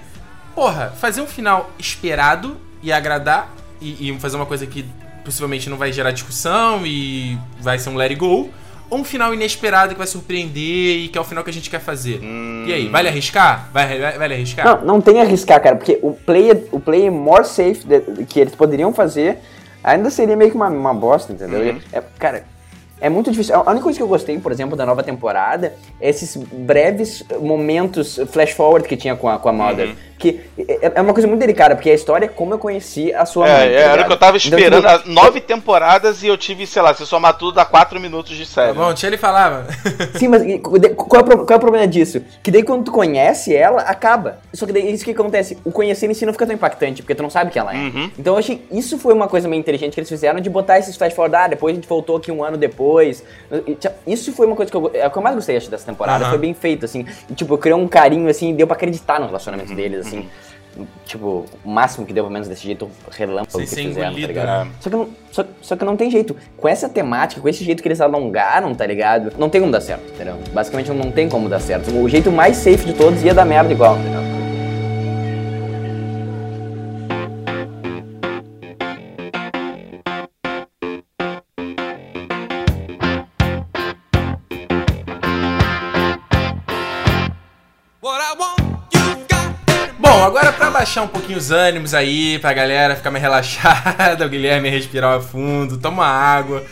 porra, fazer um final esperado e agradar, e, e fazer uma coisa que possivelmente não vai gerar discussão e vai ser um let it go, ou um final inesperado que vai surpreender e que é o final que a gente quer fazer. Hum. E aí, vale arriscar? Vai, vai, vale arriscar? Não, não tem arriscar, cara, porque o play, o play more safe de, que eles poderiam fazer ainda seria meio que uma, uma bosta, entendeu? Uhum. É, cara, é muito difícil. A única coisa que eu gostei, por exemplo, da nova temporada é esses breves momentos flash forward que tinha com a, com a Mother. Uhum. Que é, é uma coisa muito delicada, porque a história é como eu conheci a sua é, mãe. Tá era o que eu tava esperando. Então, tipo, nove temporadas e eu tive, sei lá, se somar tudo, dá quatro minutos de série. Tá bom, tinha ele falava. Sim, mas qual é, o, qual é o problema disso? Que daí quando tu conhece ela, acaba. Só que daí isso que acontece. O conhecer em si não fica tão impactante, porque tu não sabe quem ela é. Uhum. Então eu achei isso foi uma coisa meio inteligente que eles fizeram de botar esses flash forward. Ah, depois a gente voltou aqui um ano depois. Isso foi uma coisa que eu, é o que eu mais gostei acho, dessa temporada. Uhum. Foi bem feito, assim. E, tipo, criou um carinho, assim, deu pra acreditar no relacionamento uhum. deles, assim. Uhum. Tipo, o máximo que deu, pelo menos desse jeito relâmpago que fizeram, tá ligado? Só que, não, só, só que não tem jeito. Com essa temática, com esse jeito que eles alongaram, tá ligado? Não tem como dar certo, entendeu? Basicamente não tem como dar certo. O jeito mais safe de todos ia dar merda igual, entendeu? Baixar um pouquinho os ânimos aí, pra galera ficar mais relaxada, o Guilherme respirar fundo, toma água.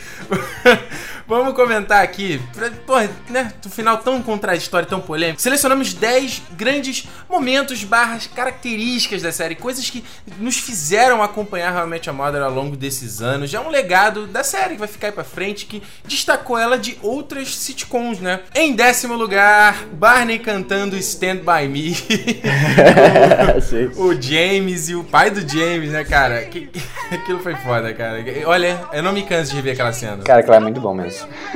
Vamos comentar aqui, pô, né, do final tão contraditório, tão polêmico. Selecionamos 10 grandes momentos barras características da série, coisas que nos fizeram acompanhar realmente a Mother ao longo desses anos. Já é um legado da série que vai ficar aí pra frente, que destacou ela de outras sitcoms, né? Em décimo lugar, Barney cantando Stand By Me. o, o, James e o pai do James, né, cara? Que, aquilo foi foda, cara. Olha, eu não me canso de ver aquela cena. Cara, aquilo é muito bom mesmo.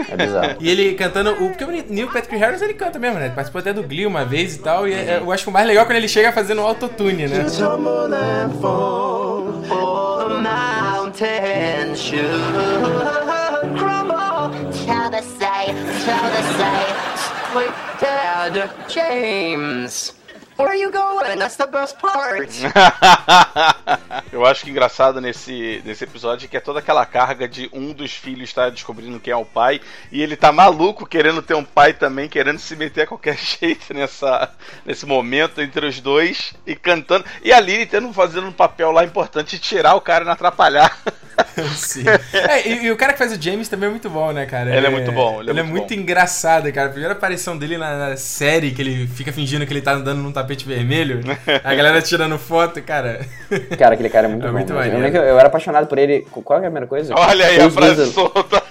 É bizarro. e ele cantando. O, porque o Neil Patrick Harris ele canta mesmo, né? Ele participou até do Glee uma vez e tal. E é, eu acho que o mais legal é quando ele chega fazendo um autotune, né? James. Where you going? That's the best part. Eu acho que engraçado nesse, nesse episódio é que é toda aquela carga de um dos filhos estar tá descobrindo quem é o pai e ele tá maluco querendo ter um pai também, querendo se meter a qualquer jeito nessa, nesse momento entre os dois e cantando. E a Lily tendo fazendo um papel lá importante de tirar o cara e não atrapalhar. Sim. É, e, e, o cara que faz o James também é muito bom, né, cara? Ele é, é muito bom. Ele, é, ele é muito, é muito engraçado, cara. A primeira aparição dele na, na, série, que ele fica fingindo que ele tá andando num tapete vermelho, a galera tirando foto, cara. Cara, aquele cara é muito é bom. Muito eu, eu, eu, era apaixonado por ele. Qual é a primeira coisa? Olha aí Who's a frase solta.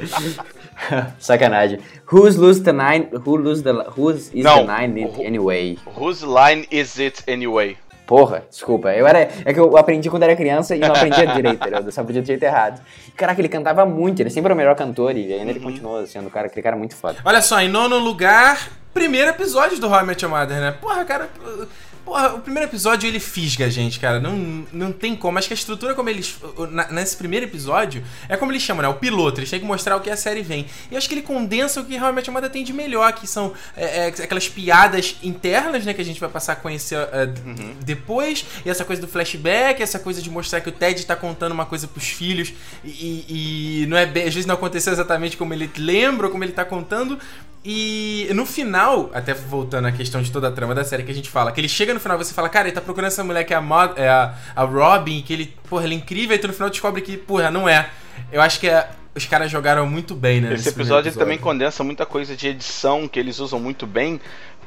Sacanagem. Who's lose the nine? Who lose the? Who's is Não, the nine anyway? Whose line is it anyway? Porra, desculpa. Eu era, é que eu aprendi quando era criança e não aprendia direito, eu só aprendi do jeito errado. Caraca, ele cantava muito, ele sempre era o melhor cantor e ainda uhum. ele continuou sendo o cara, aquele cara muito foda. Olha só, em nono lugar, primeiro episódio do How I Met Your Mother, né? Porra, cara, Porra, o primeiro episódio ele fisga a gente, cara. Não, não tem como. Acho que a estrutura como eles. nesse primeiro episódio, é como eles chamam, né? O piloto. Eles têm que mostrar o que a série vem. E acho que ele condensa o que realmente a Mother tem de melhor, que são é, é, aquelas piadas internas, né? Que a gente vai passar a conhecer é, uhum. depois. E essa coisa do flashback, essa coisa de mostrar que o Ted tá contando uma coisa pros filhos e, e não é às vezes não aconteceu exatamente como ele lembra, como ele tá contando. E no final, até voltando à questão de toda a trama da série que a gente fala, que ele chega no final e você fala, cara, ele tá procurando essa mulher que é a, Mod, é a, a Robin, que ele, porra, ele é incrível, e tu no final descobre que, porra, não é. Eu acho que é os caras jogaram muito bem, né? Esse episódio, episódio. também condensa muita coisa de edição que eles usam muito bem,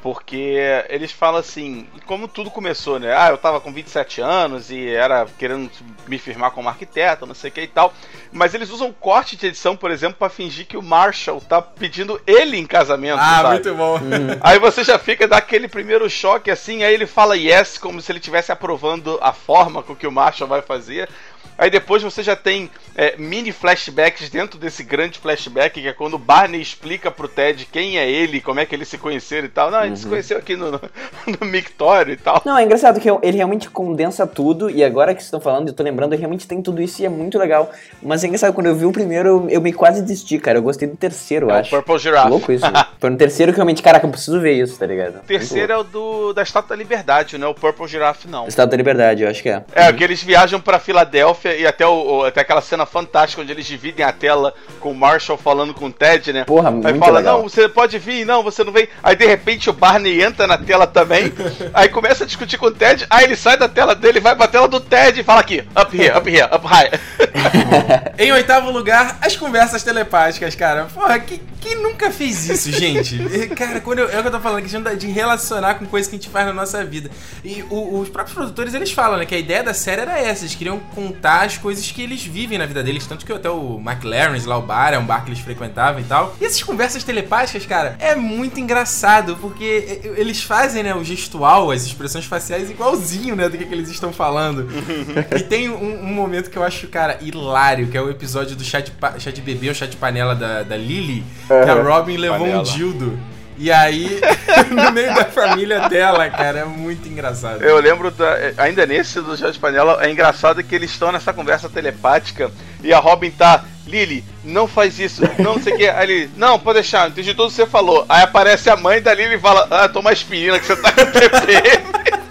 porque eles falam assim, como tudo começou, né? Ah, eu tava com 27 anos e era querendo me firmar como arquiteto, não sei o que e tal. Mas eles usam corte de edição, por exemplo, para fingir que o Marshall tá pedindo ele em casamento. Ah, sabe? muito bom. Uhum. Aí você já fica daquele primeiro choque assim, aí ele fala yes, como se ele estivesse aprovando a forma com que o Marshall vai fazer. Aí depois você já tem é, mini flashbacks dentro desse grande flashback, que é quando o Barney explica pro Ted quem é ele, como é que eles se conheceram e tal. Não, uhum. se conheceu aqui no, no, no Mictório e tal. Não, é engraçado que ele realmente condensa tudo, e agora que vocês estão falando, eu tô lembrando, realmente tem tudo isso e é muito legal. Mas é engraçado, quando eu vi o primeiro, eu me quase desisti, cara. Eu gostei do terceiro, é acho. O Purple Giraffe. Louco isso. Foi no terceiro que realmente, caraca, eu preciso ver isso, tá ligado? O terceiro é o do, da Estátua da Liberdade, não é o Purple Giraffe, não. Estátua da Liberdade, eu acho que é. É, uhum. que eles viajam pra Filadélfia e até, o, o, até aquela cena fantástica onde eles eles dividem a tela com o Marshall falando com o Ted, né? Porra, muito Aí fala, legal. não, você pode vir, não, você não vem. Aí de repente o Barney entra na tela também, aí começa a discutir com o Ted, aí ele sai da tela dele, vai pra tela do Ted e fala aqui, up here, up here, up high. em oitavo lugar, as conversas telepáticas, cara. Porra, que, quem nunca fez isso, gente? cara, quando eu, é o que eu tô falando, questão de relacionar com coisas que a gente faz na nossa vida. E o, os próprios produtores, eles falam, né, que a ideia da série era essa, eles queriam contar as coisas que eles vivem na vida deles, tanto que até o McLaren's lá, o bar, é um bar que eles frequentavam e tal. E essas conversas telepáticas, cara, é muito engraçado, porque eles fazem, né, o gestual, as expressões faciais igualzinho, né, do que, que eles estão falando. e tem um, um, momento que eu acho, cara, hilário, que é o episódio do chá de, chá de bebê, o chá de panela da, da Lily, uhum. que a Robin levou panela. um dildo. E aí, no meio da família dela, cara, é muito engraçado. Eu lembro, da, ainda nesse do de Panela, é engraçado que eles estão nessa conversa telepática e a Robin tá Lily, não faz isso, não sei o que. Aí ele, não, pode deixar, entendi tudo que você falou. Aí aparece a mãe da Lily e fala, ah, toma aspirina que você tá com TPM.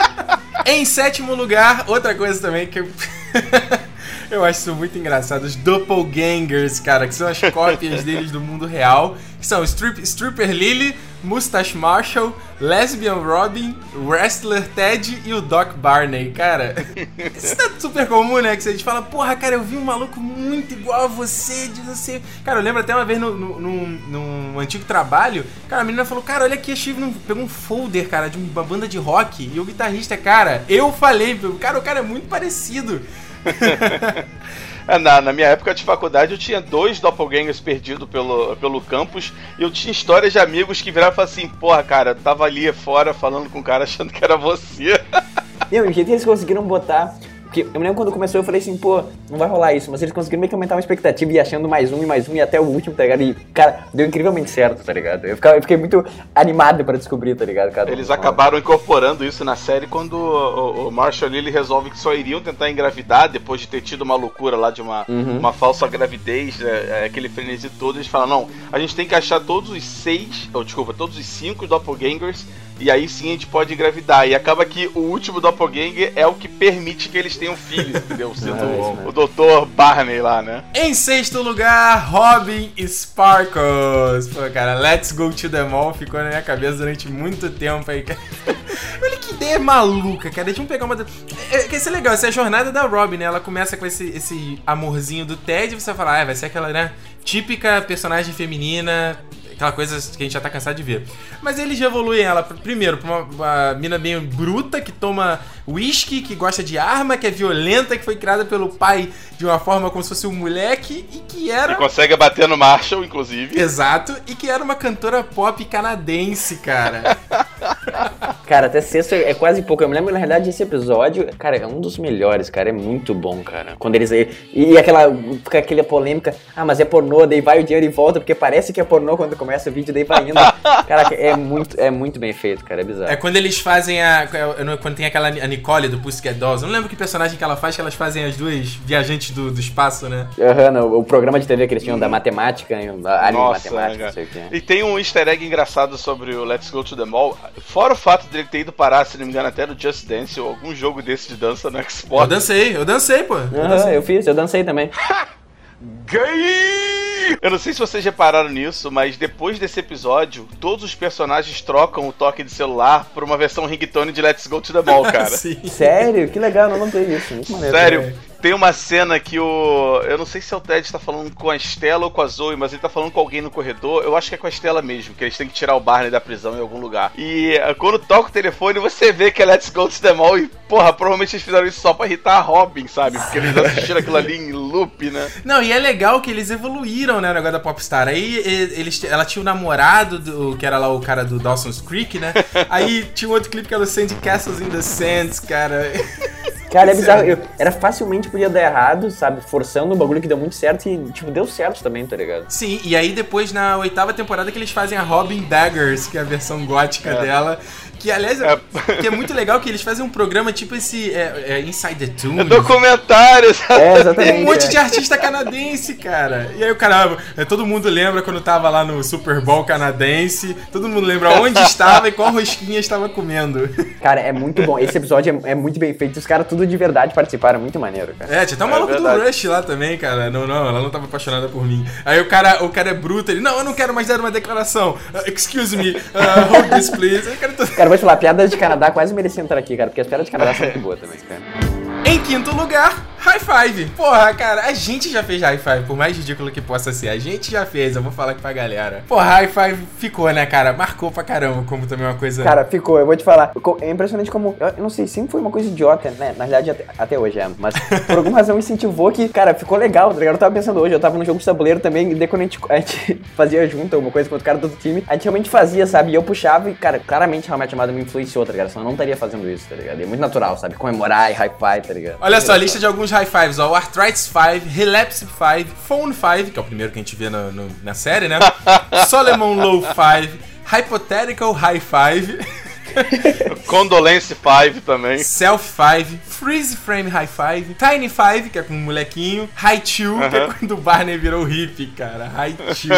em sétimo lugar, outra coisa também que eu... eu acho isso muito engraçado, os doppelgangers, cara, que são as cópias deles do mundo real, que são Strip, Stripper Lily, Mustache Marshall, Lesbian Robin, Wrestler Ted e o Doc Barney. Cara, isso é super comum, né? Que a gente fala, porra, cara, eu vi um maluco muito igual a você, de sei. Cara, eu lembro até uma vez no, no, no, no antigo trabalho, cara, a menina falou, cara, olha aqui, a Steve pegou um folder, cara, de uma banda de rock. E o guitarrista, cara, eu falei, cara, o cara é muito parecido. É, na, na, minha época de faculdade eu tinha dois doppelgangers perdidos pelo, pelo campus e eu tinha histórias de amigos que viraram e assim: Porra, cara, tava ali fora falando com o cara achando que era você. Meu, o jeito que eles conseguiram botar porque eu me lembro quando começou, eu falei assim, pô, não vai rolar isso. Mas eles conseguiram meio que aumentar uma expectativa e achando mais um e mais um e até o último, tá ligado? E, cara, deu incrivelmente certo, tá ligado? Eu, ficava, eu fiquei muito animado pra descobrir, tá ligado? Cada eles acabaram incorporando isso na série quando o, o Marshall ele resolve que só iriam tentar engravidar depois de ter tido uma loucura lá de uma, uhum. uma falsa gravidez, é, é, aquele frenesi todo. Eles falam, não, a gente tem que achar todos os seis, ou desculpa, todos os cinco doppelgangers e aí sim a gente pode engravidar. E acaba que o último doppelganger é o que permite que eles tenham filhos, entendeu? Sendo é o, o Dr. Barney lá, né? Em sexto lugar, Robin Sparkles. Pô, cara, Let's Go to the Mall ficou na minha cabeça durante muito tempo aí. Olha que ideia maluca, cara. Deixa eu pegar uma. É, que isso é legal, essa é a jornada da Robin, né? Ela começa com esse, esse amorzinho do Ted e você fala, ah, vai ser aquela, né? Típica personagem feminina aquela coisa que a gente já tá cansado de ver. Mas eles evoluem ela, primeiro, pra uma, uma mina bem bruta, que toma whisky, que gosta de arma, que é violenta, que foi criada pelo pai de uma forma como se fosse um moleque e que era. E consegue bater no Marshall, inclusive. Exato, e que era uma cantora pop canadense, cara. cara, até sexta é quase pouco. Eu me lembro, na realidade, esse episódio, cara, é um dos melhores, cara. É muito bom, cara. Quando eles. E, e aquela. Fica aquela polêmica, ah, mas é pornô, daí vai o dinheiro e volta, porque parece que é pornô quando começa o vídeo, daí vai indo. cara, é muito, é muito bem feito, cara. É bizarro. É quando eles fazem a. Quando tem aquela Nicole do Pussycat Dolls. Eu não lembro que personagem que ela faz, que elas fazem as duas viajantes do, do espaço, né? Aham, uhum, o programa de TV que eles tinham da matemática, a área Nossa, de matemática, não sei o que. E tem um easter egg engraçado sobre o Let's Go to the Mall. Fora o fato dele ter ido parar, se não me engano, até no Just Dance ou algum jogo desse de dança no Xbox. Eu dancei, eu dancei, pô. Eu, dancei. eu fiz, eu dancei também. Gay! Eu não sei se vocês repararam nisso, mas depois desse episódio, todos os personagens trocam o toque de celular por uma versão ringtone de Let's Go to the Mall, cara. Sério? Que legal, não notei isso. Muito maneiro. Tem uma cena que o. Eu não sei se é o Ted tá falando com a Estela ou com a Zoe, mas ele tá falando com alguém no corredor. Eu acho que é com a Estela mesmo, que eles têm que tirar o Barney da prisão em algum lugar. E uh, quando toca o telefone, você vê que é Let's Go to the Mall e, porra, provavelmente eles fizeram isso só pra irritar a Robin, sabe? Porque eles assistiram aquilo ali em loop, né? Não, e é legal que eles evoluíram, né, o negócio da Popstar. Aí eles, ela tinha o namorado, do, que era lá o cara do Dawson's Creek, né? Aí tinha um outro clipe que era o Sandy Castles in the Sands, cara. Cara, é bizarro. Eu, era facilmente podia dar errado, sabe? Forçando um bagulho que deu muito certo e, tipo, deu certo também, tá ligado? Sim, e aí depois na oitava temporada que eles fazem a Robin Daggers, que é a versão gótica é. dela. Que, aliás, é. que é muito legal que eles fazem um programa tipo esse é, é Inside the Toons. É documentário, é, exatamente. Tem um monte de artista canadense, cara. E aí o cara, é, todo mundo lembra quando tava lá no Super Bowl canadense, todo mundo lembra onde estava e qual rosquinha estava comendo. Cara, é muito bom. Esse episódio é, é muito bem feito. Os caras tudo de verdade participaram, muito maneiro, cara. É, tinha até um maluco do Rush lá também, cara. Não, não, ela não tava apaixonada por mim. Aí o cara, o cara é bruto, ele, não, eu não quero mais dar uma declaração. Uh, excuse me, uh, hold this please. Tô... cara, vou te falar, piadas de Canadá quase mereciam entrar aqui, cara, porque as piadas de Canadá são muito boas também, cara. Em quinto lugar, High Five. Porra, cara, a gente já fez High Five, por mais ridículo que possa ser. A gente já fez, eu vou falar aqui pra galera. Porra, High Five ficou, né, cara? Marcou pra caramba, como também uma coisa. Cara, ficou, eu vou te falar. É impressionante como. Eu não sei, sempre foi uma coisa idiota, né? Na verdade, até, até hoje é. Mas por alguma razão incentivou que, cara, ficou legal, tá ligado? Eu tava pensando hoje, eu tava no jogo de tabuleiro também, e daí quando a gente, a gente fazia junto alguma coisa com outro cara do outro time, a gente realmente fazia, sabe? E eu puxava e, cara, claramente a chamada me influenciou, tá ligado? Senão eu não estaria fazendo isso, tá ligado? E é muito natural, sabe? Comemorar e High Five, tá ligado? Olha só, a lista de alguns High Fives, ó. O Arthritis 5, Relapse 5, Phone 5, que é o primeiro que a gente vê no, no, na série, né? Solomon Low 5, Hypothetical High 5. Condolence 5 também. Self 5, Freeze Frame High 5, Tiny 5, que é com um molequinho, High 2, uh -huh. que é quando o Barney virou hippie, cara. High 2.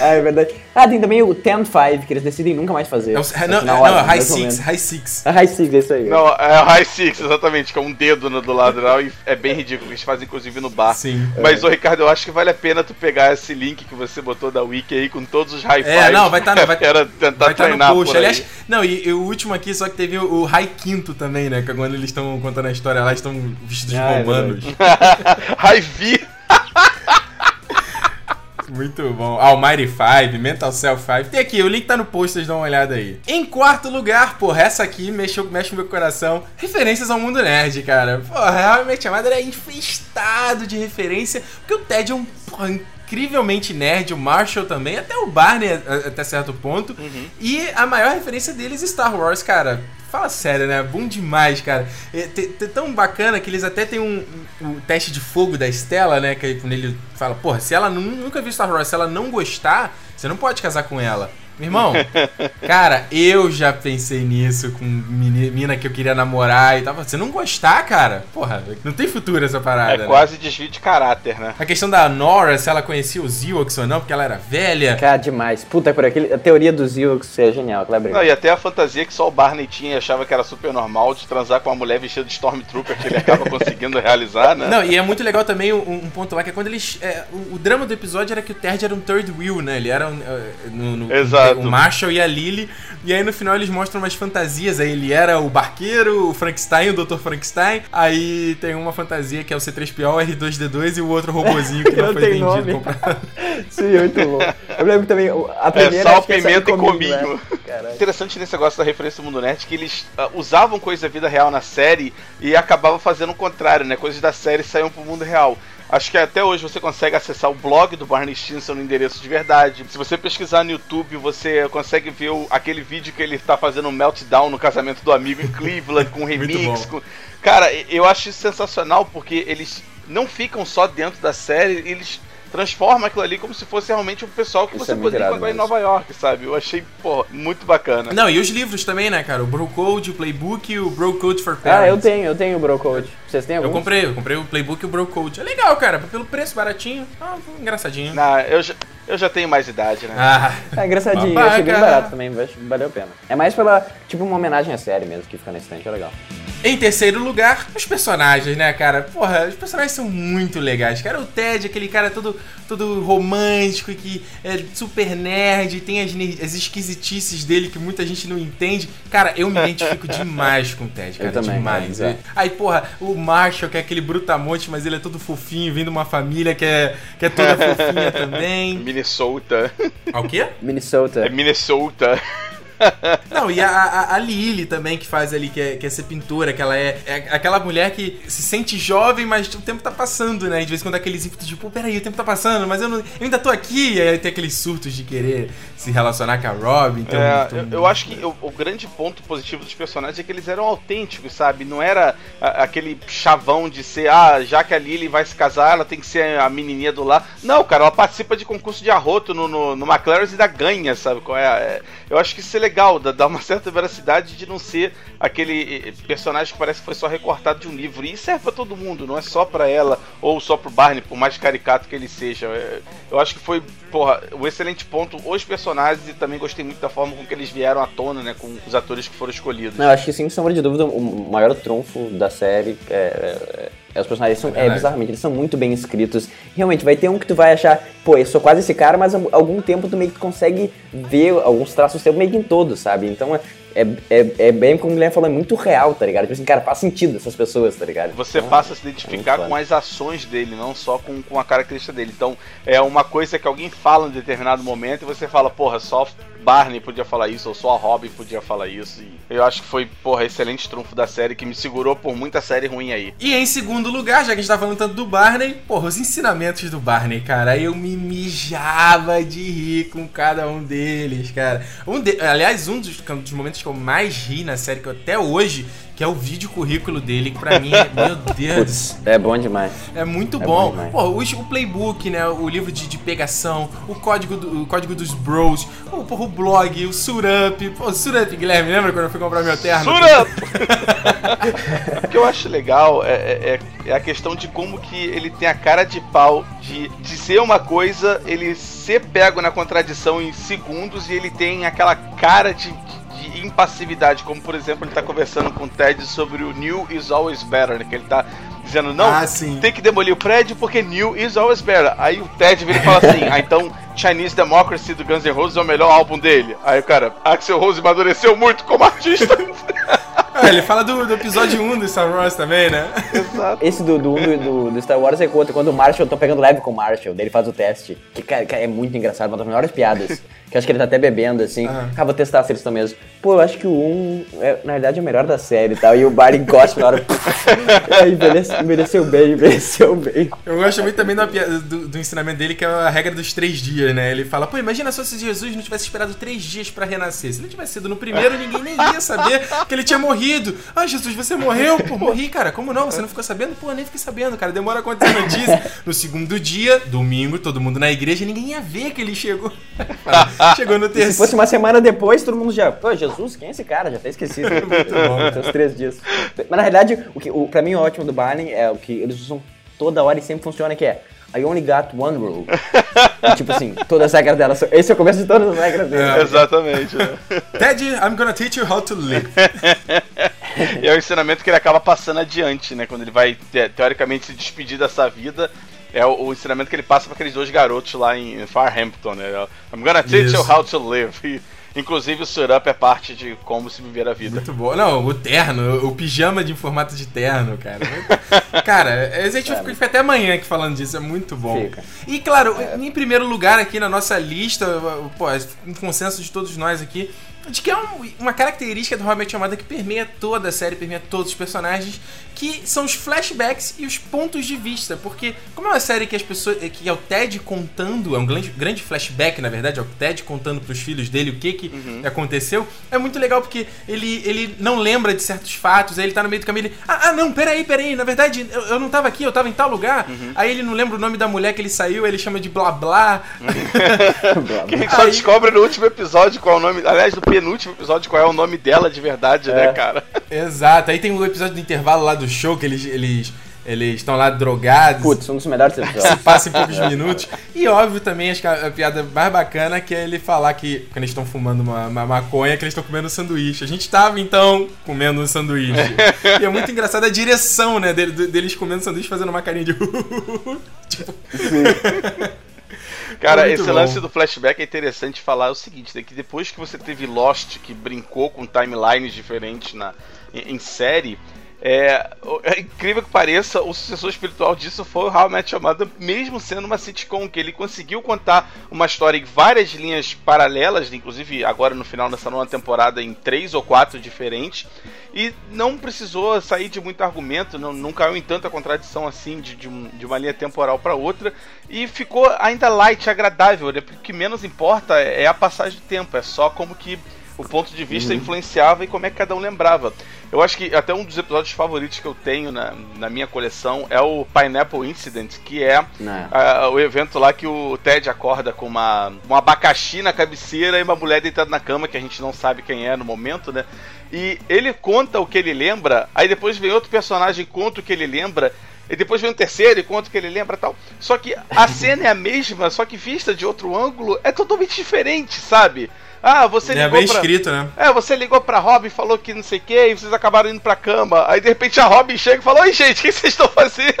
é verdade. Ah, tem também o 10-5, que eles decidem nunca mais fazer. É o, não, não, hora, não, High 6, High 6. É High 6, é isso aí. Não, é o High 6, exatamente, que é um dedo no, do ladrão e é bem ridículo, eles fazem inclusive no bar. Sim. Mas, é. ô Ricardo, eu acho que vale a pena tu pegar esse link que você botou da Wiki aí com todos os High 5. É, não, vai estar tá, vai, Era tentar vai treinar tá no post. Aliás, não, e, e, o último aqui só que teve o, o High Quinto também, né, que é quando eles estão contando a história lá, estão vestidos ah, de romanos. É High V. Muito bom. Almighty 5, Mental Self 5. Tem aqui, o link tá no post, vocês dão uma olhada aí. Em quarto lugar, porra, essa aqui mexeu, mexe no meu coração. Referências ao mundo nerd, cara. Porra, realmente a Madre é infestado de referência, porque o Ted é um porra, incrivelmente nerd, o Marshall também, até o Barney até certo ponto. Uhum. E a maior referência deles é Star Wars, cara. Fala sério, né? Bom demais, cara. É, tão bacana que eles até tem um, um, teste de fogo da Estela, né? Que quando ele fala, porra, se ela nunca viu Star Wars, se ela não gostar, você não pode casar com ela. Meu irmão, cara, eu já pensei nisso com menina que eu queria namorar e tal. Você não gostar, cara? Porra, não tem futuro essa parada. É né? quase desvio de caráter, né? A questão da Nora, se ela conhecia os Ewoks ou não, porque ela era velha. Cara, demais. Puta, por aquele, a teoria dos Ewoks é genial, Kleber. Não, e até a fantasia que só o Barney tinha e achava que era super normal de transar com uma mulher vestida de Stormtrooper que ele acaba conseguindo realizar, né? Não, e é muito legal também um, um ponto lá que é quando eles. É, o, o, drama do episódio era que o Ted era um third wheel, né? Ele era um, uh, no, no, Exato. Exato. O Marshall e a Lily. E aí no final eles mostram umas fantasias. Aí ele era o barqueiro, o Frankenstein, o Dr. Frankenstein. Aí tem uma fantasia que é o C3PO, R2D2 e o outro robozinho que não, não foi vendido. Comprado. Sim, muito bom. Eu lembro também, a primeira. É, sal, pimenta e cominho. Né? Interessante nesse negócio da referência do mundo nerd que eles uh, usavam coisas da vida real na série e acabavam fazendo o contrário, né? Coisas da série saíam pro mundo real. Acho que até hoje você consegue acessar o blog do Barney Stinson no endereço de verdade. Se você pesquisar no YouTube, você consegue ver o, aquele vídeo que ele tá fazendo um meltdown no casamento do amigo em Cleveland, com remix. Com... Cara, eu acho isso sensacional porque eles não ficam só dentro da série, eles transforma aquilo ali como se fosse realmente o pessoal que Isso você é poderia encontrar em Nova York, sabe? Eu achei, pô, muito bacana. Não, e os livros também, né, cara? O Bro Code, o Playbook e o Bro Code for Parents. Ah, eu tenho, eu tenho o Bro Code. Vocês têm algum? Eu comprei, eu comprei o Playbook e o Bro Code. É legal, cara, pelo preço baratinho, ah, engraçadinho. Não, eu já, eu já tenho mais idade, né? Ah. É engraçadinho, eu achei bem barato também, valeu a pena. É mais pela, tipo, uma homenagem à série mesmo que fica na estante, é legal. Em terceiro lugar, os personagens, né, cara? Porra, os personagens são muito legais. Cara, o Ted, aquele cara todo, todo romântico e que é super nerd, tem as, as esquisitices dele que muita gente não entende. Cara, eu me identifico demais com o Ted, cara. Eu também, demais. é. Aí, porra, o Marshall, que é aquele brutamonte, mas ele é todo fofinho, vindo de uma família que é, que é toda fofinha também. Minnesota. Ah, o quê? Minnesota. É Minnesota. Não, e a, a, a Lily também, que faz ali, que é, que é ser pintora, que ela é, é aquela mulher que se sente jovem, mas o tempo tá passando, né? E de vez em quando dá aqueles ímpetos de, pô, peraí, o tempo tá passando, mas eu, não, eu ainda tô aqui. E aí tem aqueles surtos de querer se relacionar com a Robin. Então, É, então- eu, eu acho que o, o grande ponto positivo dos personagens é que eles eram autênticos, sabe? Não era a- aquele chavão de ser, ah, já que a Lily vai se casar, ela tem que ser a menininha do lar. Não, cara, ela participa de concurso de arroto no, no, no McLaren e ainda ganha, sabe? Qual é? É, eu acho que isso é legal, dá, dá uma certa veracidade de não ser aquele eh, personagem que parece que foi só recortado de um livro. E serve pra todo mundo, não é só pra ela ou só pro Barney, por mais caricato que ele seja. É, eu acho que foi, porra, um excelente ponto os personagens e também gostei muito da forma com que eles vieram à tona, né, com os atores que foram escolhidos. Não, eu acho que sem sombra de dúvida o maior trunfo da série é, é- é os personagens são, é, Verdade. bizarramente, eles são muito bem escritos. Realmente, vai ter um que tu vai achar, pô, eu sou quase esse cara, mas algum tempo tu meio que consegue ver alguns traços teus meio que em todos, sabe? Então é, é, é, é bem como o Guilherme falou, é muito real, tá ligado? Tipo assim, cara, faz sentido essas pessoas, tá ligado? Você Então, passa a se identificar muito com as ações dele, não só com, com a característica dele. Então, é uma coisa que alguém fala em determinado momento e você fala, porra, só Barney podia falar isso, ou só a Robin podia falar isso. E eu acho que foi, porra, excelente trunfo da série que me segurou por muita série ruim aí. E em segundo lugar, já que a gente tá falando tanto do Barney, porra, os ensinamentos do Barney, cara, eu me mijava de rir com cada um deles, cara. Um de... Aliás, um dos, um dos momentos que eu mais ri na série, que eu, até hoje, que é o vídeo currículo dele, que pra mim é, meu Deus, é bom demais. é muito É bom. bom. Pô, o, o playbook, né? O livro de, de pegação, o código, do, o código dos bros, o, porra, o blog, o Surup. Pô, o Surup, Guilherme, lembra quando eu fui comprar meu terno? Sura! o que eu acho legal é, é- é a questão de como que ele tem a cara de pau de, de ser uma coisa, ele ser pego na contradição em segundos e ele tem aquela cara de, de- de impassividade, como por exemplo ele tá conversando com o Ted sobre o New is always better, né? Que ele tá dizendo, não, Ah, tem que demolir o prédio porque New is always better. Aí o Ted vira e fala assim, ah, então Chinese Democracy do Guns N' Roses é o melhor álbum dele. Aí o cara, Axel Rose amadureceu muito como artista. Ah, ele fala do, do episódio 1 do Star Wars também, né? Exato. Esse do, do, do, do Star Wars é quando, quando o Marshall, eu tô pegando leve com o Marshall, daí ele faz o teste. Que, cara, é muito engraçado, uma das melhores piadas. Que eu acho que ele tá até bebendo, assim. Aham. Ah, vou testar se eles estão mesmo. Pô, eu acho que o 1, é, na verdade, é o melhor da série e tal. E o Barney gosta na hora. é, envelheceu, envelheceu bem, envelheceu bem. Eu gosto muito também da pia- do, do ensinamento dele, que é a regra dos três dias, né? Ele fala, pô, imagina só se Jesus não tivesse esperado três dias pra renascer. Se ele tivesse sido no primeiro, ninguém nem ia saber que ele tinha morrido. Ah, Jesus, você morreu? Pô, morri, cara. Como não? Você não ficou sabendo? Pô, nem fiquei sabendo, cara. Demora quanto a notícia? No segundo dia, domingo, todo mundo na igreja, ninguém ia ver que ele chegou. chegou no Se terceiro. fosse uma semana depois, todo mundo já. Pô, Jesus, quem é esse cara? Já tá esquecido. Muito bom. Uns três dias. Mas na realidade, o que o, pra mim o ótimo do Barney é o que eles usam toda hora e sempre funciona, que é I only got one rule. E, tipo assim, todas as regras dela. são- Esse é o começo de todas as regras dele. É. Exatamente. né? Ted, I'm gonna teach you how to live. E é o ensinamento que ele acaba passando adiante, né? Quando ele vai, te- teoricamente, se despedir dessa vida. É o, o ensinamento que ele passa para aqueles dois garotos lá em Farhampton, né? I'm gonna teach Isso. you how to live. E, inclusive o Surup é parte de como se viver a vida. Muito bom. Não, o terno, o pijama de formato de terno, cara. Cara, a gente fica, fica até amanhã aqui falando disso, é muito bom. Fica. E claro, em primeiro lugar aqui na nossa lista, pô, um consenso de todos nós aqui, de que é um- uma característica do Robert Amada que permeia toda a série, permeia todos os personagens, que são os flashbacks e os pontos de vista. Porque, como é uma série que as pessoas. que é o Ted contando, é um grande, grande flashback, na verdade, é o Ted contando pros filhos dele o que, que aconteceu, é muito legal porque ele, ele não lembra de certos fatos, aí ele tá no meio do caminho ele. Ah, ah, não, peraí, peraí, na verdade, eu, eu não tava aqui, eu tava em tal lugar. Aí ele não lembra o nome da mulher que ele saiu, ele chama de blá blá. Que a gente só Aí- descobre no último episódio qual é o nome. Aliás, no penúltimo episódio, qual é o nome dela de verdade, né, É. cara? Exato, aí tem o episódio do intervalo lá do show que eles. eles Eles estão lá drogados. Putz, um dos melhores se episódios. passa em poucos minutos. E óbvio também, acho que a, a piada mais bacana que é ele falar que quando eles estão fumando uma, uma maconha, que eles estão comendo um sanduíche. A gente tava então comendo um sanduíche. e é muito engraçado a direção, né, dele- deles comendo sanduíche fazendo uma carinha de. tipo, Cara, Muito esse bom. lance do flashback é interessante falar o seguinte, né, que depois que você teve Lost, que brincou com timelines diferentes na, em, em série, é, é incrível que pareça, o sucessor espiritual disso foi o How I Met Your Mother, mesmo sendo uma sitcom, que ele conseguiu contar uma história em várias linhas paralelas, inclusive agora no final dessa nova temporada em três ou quatro diferentes, e não precisou sair de muito argumento, não, não caiu em tanta contradição assim de, de, de uma linha temporal para outra, e ficou ainda light, agradável, né? Porque o que menos importa é a passagem de tempo, é só como que o ponto de vista influenciava e como é que cada um lembrava. Eu acho que até um dos episódios favoritos que eu tenho na, na minha coleção é o Pineapple Incident, que é ah, o evento lá que o Ted acorda com uma, um abacaxi na cabeceira e uma mulher deitada na cama, que a gente não sabe quem é no momento, né? E ele conta o que ele lembra, aí depois vem outro personagem e conta o que ele lembra, e depois vem um terceiro e conta o que ele lembra e tal. Só que a cena é a mesma, só que vista de outro ângulo é totalmente diferente, sabe? Ah, você é ligou bem pra... escrito, né? É, você ligou pra Robin, falou que não sei o que, e vocês acabaram indo pra cama. Aí de repente a Robin chega e fala: Oi, gente, o que vocês estão fazendo?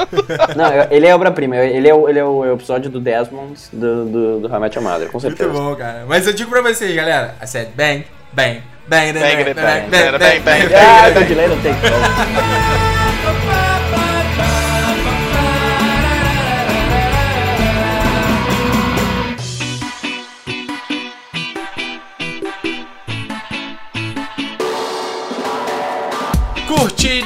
Não, ele é obra-prima. Ele, é o, ele é o episódio do Desmond do, do, do Your Mother, com Muito certeza. bom, cara. Mas eu digo pra vocês, galera. I said bang, bang, bang, bang, bang, bang, bang, bang, bang, bang. Ah, o delay não tem como.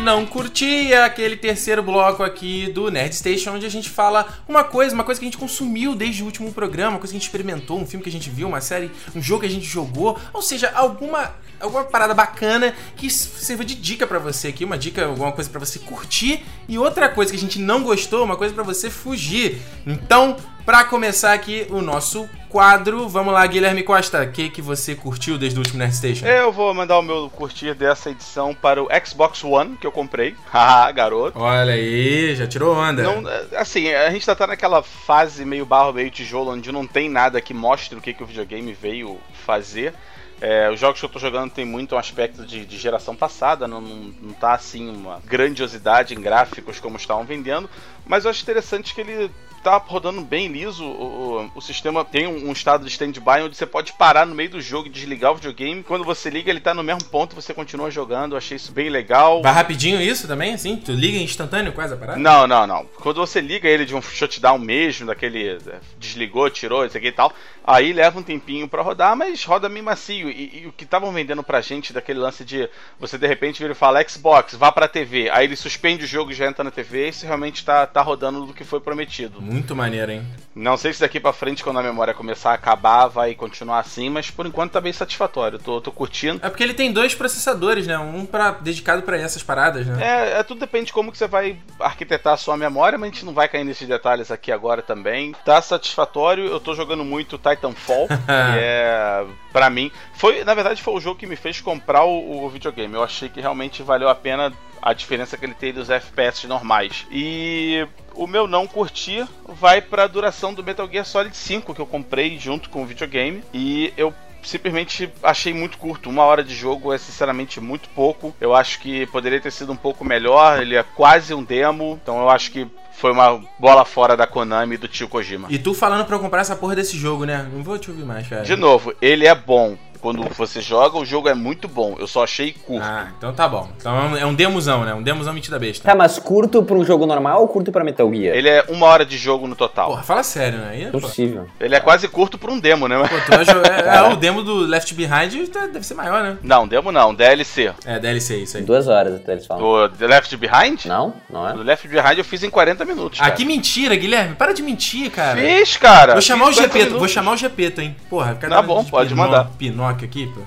Não curti, é aquele terceiro bloco aqui do Nerd Station, onde a gente fala uma coisa, uma coisa que a gente consumiu desde o último programa, uma coisa que a gente experimentou, um filme que a gente viu, uma série, um jogo que a gente jogou, ou seja, alguma, alguma parada bacana que sirva de dica pra você aqui, uma dica, alguma coisa pra você curtir, e outra coisa que a gente não gostou, uma coisa pra você fugir. Então, pra começar aqui o nosso quadro, vamos lá, Guilherme Costa, o que, que você curtiu desde o último Nerd Station? Eu vou mandar o meu curtir dessa edição para o Xbox One que eu comprei. Haha, garoto. Olha aí, já tirou onda. Não, assim, a gente tá, tá naquela fase meio barro, meio tijolo, onde não tem nada que mostre o que, que o videogame veio fazer. É, os jogos que eu tô jogando tem muito um aspecto de, de geração passada, não, não, não tá assim uma grandiosidade em gráficos como estavam vendendo, mas eu acho interessante que ele tá rodando bem liso. O, o, o sistema tem um, um estado de stand-by onde você pode parar no meio do jogo e desligar o videogame. Quando você liga, ele tá no mesmo ponto, você continua jogando. Eu achei isso bem legal. Vai rapidinho isso também, assim? Tu liga instantâneo quase a parada? Não, não, não. Quando você liga ele de um shutdown mesmo, daquele é, desligou, tirou, isso aqui e tal, aí leva um tempinho pra rodar, mas roda meio macio. E, e o que estavam vendendo pra gente daquele lance de você de repente vira e fala Xbox, vá pra TV, aí ele suspende o jogo e já entra na TV, isso realmente tá, tá rodando do que foi prometido. Muito maneiro, hein? Não sei se daqui pra frente, quando a memória começar a acabar, vai continuar assim, mas por enquanto tá bem satisfatório. Tô, tô curtindo. É porque ele tem dois processadores, né? Um pra, dedicado pra essas paradas, né? É, é, tudo depende de como que você vai arquitetar a sua memória, mas a gente não vai cair nesses detalhes aqui agora também. Tá satisfatório, eu tô jogando muito Titanfall, que é, pra mim, foi, na verdade foi o jogo que me fez comprar o, o videogame. Eu achei que realmente valeu a pena a diferença que ele tem dos FPS normais. E o meu não curtir vai pra duração do Metal Gear Solid 5 que eu comprei junto com o videogame e eu simplesmente achei muito curto. Uma hora de jogo é sinceramente muito pouco. Eu acho que poderia ter sido um pouco melhor. Ele é quase um demo, então eu acho que foi uma bola fora da Konami e do tio Kojima. E tu falando pra eu comprar essa porra desse jogo, né? Não vou te ouvir mais, cara. De novo, ele é bom. Quando você joga, o jogo é muito bom. Eu só achei curto. Ah, então tá bom. Então é um demozão, né? Um demozão mentira besta. Tá, mas curto pra um jogo normal ou curto pra Metal Gear? Ele é uma hora de jogo no total. Porra, fala sério, né? Aí, pô, Possível. Ele é quase curto pra um demo, né? pô, tu vai jogar. É, é, o demo do Left Behind tá- deve ser maior, né? Não, demo não, DLC. É, DLC, isso aí. Duas horas até eles falam. O The Left Behind? Não? Não é? O Left Behind eu fiz em 40 minutos. Ah, cara. que mentira, Guilherme. Para de mentir, cara. Fiz, cara. Vou chamar o Fiz 40 Gepeto, vou chamar o Gepeto, hein? Porra, cadê Tá bom, de pode Pinó- mandar. Pinóquio aqui, pô.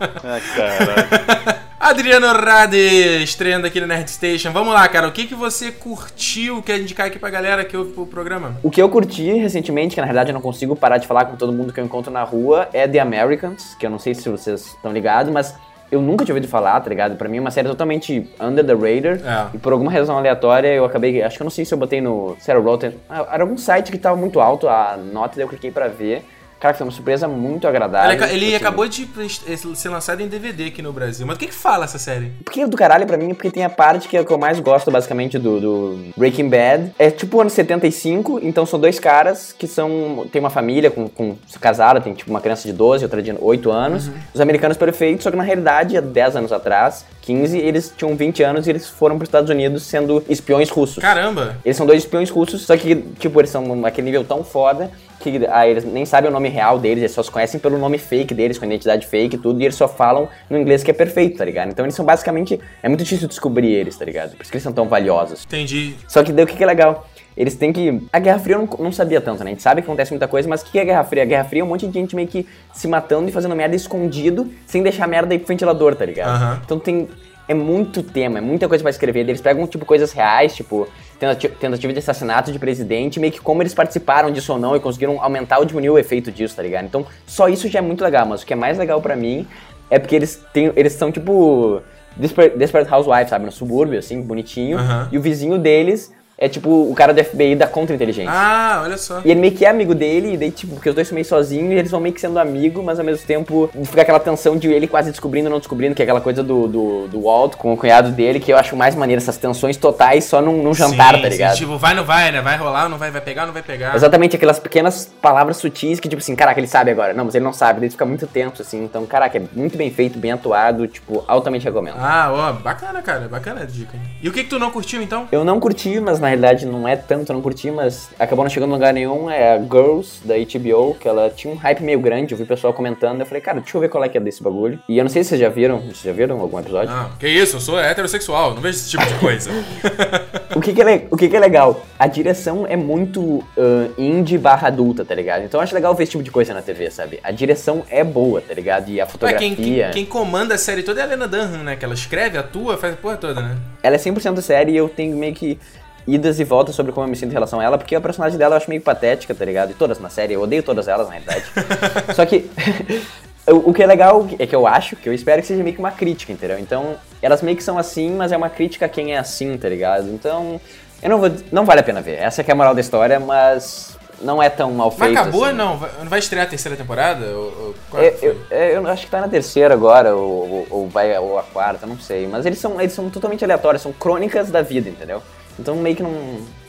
Ah, caralho. Adriano Rade, estreando aqui no Nerd Station. Vamos lá, cara. O que, que você curtiu? Quer indicar aqui pra galera que ouve o programa? O que eu curti recentemente, que na verdade eu não consigo parar de falar com todo mundo que eu encontro na rua, é The Americans, que eu não sei se vocês estão ligados, mas eu nunca tinha ouvido falar, tá ligado? Pra mim é uma série totalmente under the radar. É. E por alguma razão aleatória eu acabei. Acho que eu não sei se eu botei no. Era Rotten. ah, Era algum site que tava muito alto a nota, daí eu cliquei pra ver. Cara, foi uma surpresa muito agradável. Ele, ele Assim, acabou de ser lançado em DVD aqui no Brasil. Mas do que que fala essa série? Porque do caralho pra mim é porque tem a parte que é o que eu mais gosto, basicamente, do, do Breaking Bad. É tipo anos 75, então são dois caras que são. Tem uma família com, com se casaram, tem tipo uma criança de 12, outra de 8 anos. Os americanos perfeitos, só que na realidade, há 10 anos atrás, 15, eles tinham 20 anos e eles foram pros Estados Unidos sendo espiões russos. Caramba! Eles são dois espiões russos, só que, tipo, eles são naquele nível tão foda que ah, eles nem sabem o nome real deles, eles só se conhecem pelo nome fake deles, com a identidade fake e tudo, e eles só falam no inglês que é perfeito, tá ligado? Então eles são basicamente. É muito difícil descobrir eles, tá ligado? Por isso que eles são tão valiosos. Entendi. Só que daí o que, que é legal? Eles têm que. A Guerra Fria eu não, não sabia tanto, né? A gente sabe que acontece muita coisa, mas o que é a Guerra Fria? A Guerra Fria é um monte de gente meio que se matando e fazendo merda escondido, sem deixar a merda aí pro ventilador, tá ligado? Aham. Então tem. É muito tema, é muita coisa pra escrever. Eles pegam, tipo, coisas reais, tipo, tentativa de assassinato de presidente, meio que como eles participaram disso ou não e conseguiram aumentar ou diminuir o efeito disso, tá ligado? Então, só isso já é muito legal, mas o que é mais legal pra mim é porque eles têm. Eles são, tipo. Desper- Desperate Housewives, sabe? No subúrbio, assim, bonitinho. E o vizinho deles é, tipo, o cara do FBI da contra-inteligência. Ah, olha só. E ele meio que é amigo dele, e daí, tipo, porque os dois são meio sozinhos e eles vão meio que sendo amigo, mas ao mesmo tempo fica aquela tensão de ele quase descobrindo não descobrindo, que é aquela coisa do, do, do Walt com o cunhado dele, que eu acho mais maneiro, essas tensões totais só num, num jantar, Sim, tá sim, ligado? tipo, vai ou não vai, né? Vai rolar ou não vai? Vai pegar ou não vai pegar? Exatamente aquelas pequenas palavras sutis que, tipo assim, caraca, ele sabe agora. Não, mas ele não sabe, daí fica muito tenso, assim. Então, caraca, é muito bem feito, bem atuado, tipo, altamente recomendo. Ah, ó, bacana, cara. Bacana a dica. E o que que tu não curtiu, então? Eu não curti, mas na realidade não é tanto, eu não curti, mas acabou não chegando em lugar nenhum. É a Girls, da HBO, que ela tinha um hype meio grande, eu vi o pessoal comentando, eu falei, cara, deixa eu ver qual é que é desse bagulho. E eu não sei se vocês já viram, vocês já viram algum episódio? Ah, que isso, eu sou heterossexual, não vejo esse tipo de coisa. O, que que é, o que que é legal? A direção é muito ah, indie barra adulta, tá ligado? Então eu acho legal ver esse tipo de coisa na TV, sabe? A direção é boa, tá ligado? E a Ué, fotografia... quem, quem, quem comanda a série toda é a Lena Dunham, né? Que ela escreve, atua, faz a porra toda, né? Ela é 100% série e eu tenho meio que idas e voltas sobre como eu me sinto em relação a ela, porque a personagem dela eu acho meio patética, tá ligado? E todas na série, eu odeio todas elas, na realidade. Só que o, que é legal é que eu acho, que eu espero que seja meio que uma crítica, entendeu? Então, elas meio que são assim, mas é uma crítica a quem é assim, tá ligado? Então, eu não vou. Não vale a pena ver. Essa que é a moral da história, mas não é tão mal Mas feito. acabou, assim. não? Vai- Não vai estrear a terceira temporada? Ou, ou É, foi? eu, é, eu acho que tá na terceira agora, ou, ou- ou vai ou a quarta, não sei. Mas eles são, eles são totalmente aleatórios, são crônicas da vida, entendeu? Então meio que não,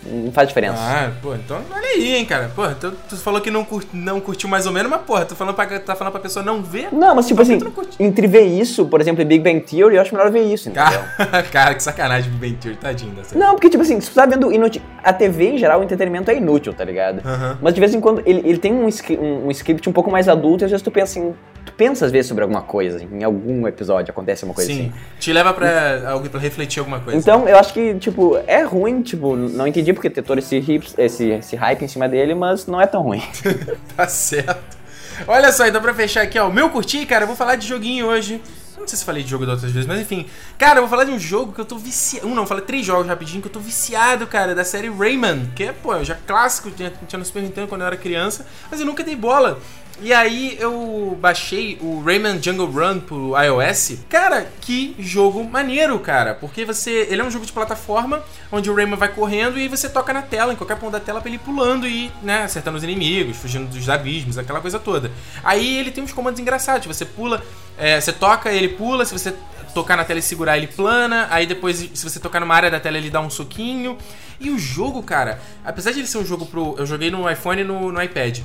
não faz diferença. Ah, pô, então olha aí, hein, cara. Porra, tu, tu falou que não, cur, não curtiu mais ou menos, mas porra, tu falando pra, tá falando pra pessoa não ver? Não, mas tipo assim, entre ver isso, por exemplo, em Big Bang Theory, eu acho melhor ver isso, entendeu? Cara, cara, que sacanagem do Ben Theory, tadinho dessa. Não, porque, tipo assim, se tu tá vendo inútil. A TV, em geral, o entretenimento é inútil, tá ligado? Mas de vez em quando ele, ele tem um, um, um script um pouco mais adulto e às vezes tu pensa assim. Pensa às vezes sobre alguma coisa, em algum episódio acontece uma coisa Sim, assim. te leva pra, algo pra refletir alguma coisa. Então, eu acho que, tipo, é ruim, tipo, não entendi porque ter todo esse, hips, esse, esse hype em cima dele, mas não é tão ruim. Tá certo. Olha só, então pra fechar aqui, ó, o meu curti, cara, eu vou falar de joguinho hoje. Não sei se falei de jogo da outras vezes, mas enfim. Cara, eu vou falar de um jogo que eu tô viciado. Um não, falei três jogos rapidinho que eu tô viciado, cara, da série Rayman. Que é, pô, já clássico, tinha, tinha no Super Nintendo quando eu era criança, mas eu nunca dei bola. E aí eu baixei o Rayman Jungle Run pro iOS. Cara, que jogo maneiro, cara. Porque você. Ele é um jogo de plataforma onde o Rayman vai correndo e você toca na tela, em qualquer ponto da tela, pra ele ir pulando e, né, acertando os inimigos, fugindo dos abismos, aquela coisa toda. Aí ele tem uns comandos engraçados. Você pula, é, você toca, ele pula, se você tocar na tela e segurar, ele plana. Aí depois, se você tocar numa área da tela, ele dá um soquinho. E o jogo, cara, apesar de ele ser um jogo pro. Eu joguei no iPhone e no, no iPad.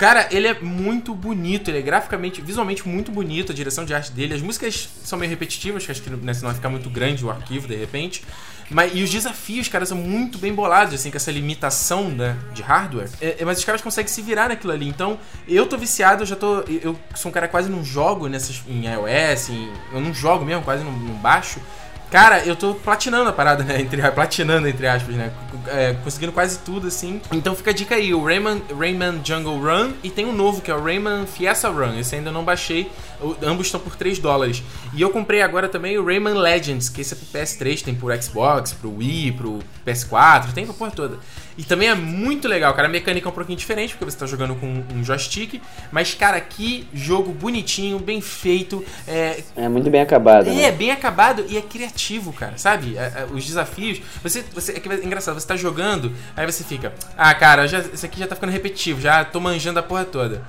Cara, ele é muito bonito, ele é graficamente, visualmente muito bonito, a direção de arte dele. As músicas são meio repetitivas, que acho que né, senão vai ficar muito grande o arquivo de repente. Mas, e os desafios, cara, são muito bem bolados, assim, com essa limitação né, de hardware. É, é, mas os caras conseguem se virar naquilo ali. Então, eu tô viciado, eu já tô. Eu, sou um cara quase não jogo nessas, em iOS, em- eu não jogo mesmo, quase não, não baixo. Cara, eu tô platinando a parada, né? Entre, platinando, entre aspas, né? É, conseguindo quase tudo, assim. Então fica a dica aí, o Rayman, Rayman Jungle Run. E tem um novo, que é o Rayman Fiesta Run. Esse ainda não baixei, O- ambos estão por 3 dólares. E eu comprei agora também o Rayman Legends, que esse é pro PS3, tem pro Xbox, pro Wii, pro PS4, tem pra porra toda. E também é muito legal, cara. A mecânica é um pouquinho diferente, porque você tá jogando com um joystick. Mas, cara, que jogo bonitinho, bem feito. É, É muito bem acabado, é, né? bem acabado e é criativo, cara, sabe? É, é, os desafios. Você, você, é, que é engraçado, você tá jogando, aí você fica, ah, cara, já, isso aqui já tá ficando repetitivo, já tô manjando a porra toda.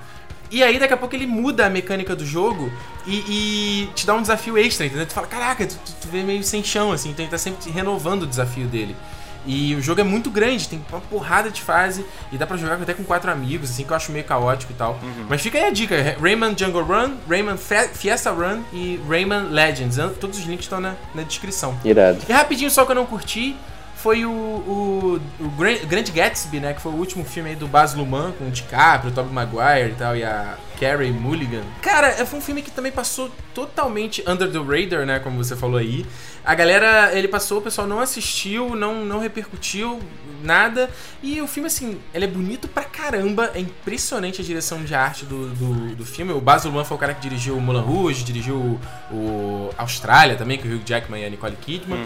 E aí, daqui a pouco, ele muda a mecânica do jogo e, e te dá um desafio extra, entendeu? Tu fala, caraca, tu, tu, vê meio sem chão, assim, então ele tá sempre renovando o desafio dele. E o jogo é muito grande, tem uma porrada de fase e dá pra jogar até com quatro amigos, assim, que eu acho meio caótico e tal. Mas fica aí a dica: Rayman Jungle Run, Rayman Fiesta Run e Rayman Legends. Todos os links estão na, na descrição. Irado. E rapidinho, só que eu não curti foi o, o, o Gran- Grand Gatsby, né? Que foi o último filme do Baz Luhrmann com o DiCaprio, o Tobey Maguire e tal, e a Carey Mulligan. Cara, é- foi um filme que também passou totalmente under the radar, né? Como você falou aí. A galera, ele passou, o pessoal não assistiu, não, não repercutiu nada. E o filme, assim, ele é bonito pra caramba. É impressionante a direção de arte do, do, do filme. O Baz Luhrmann foi o cara que dirigiu o Mulan Rouge, dirigiu o, o Austrália também, que o Hugh Jackman e a Nicole Kidman.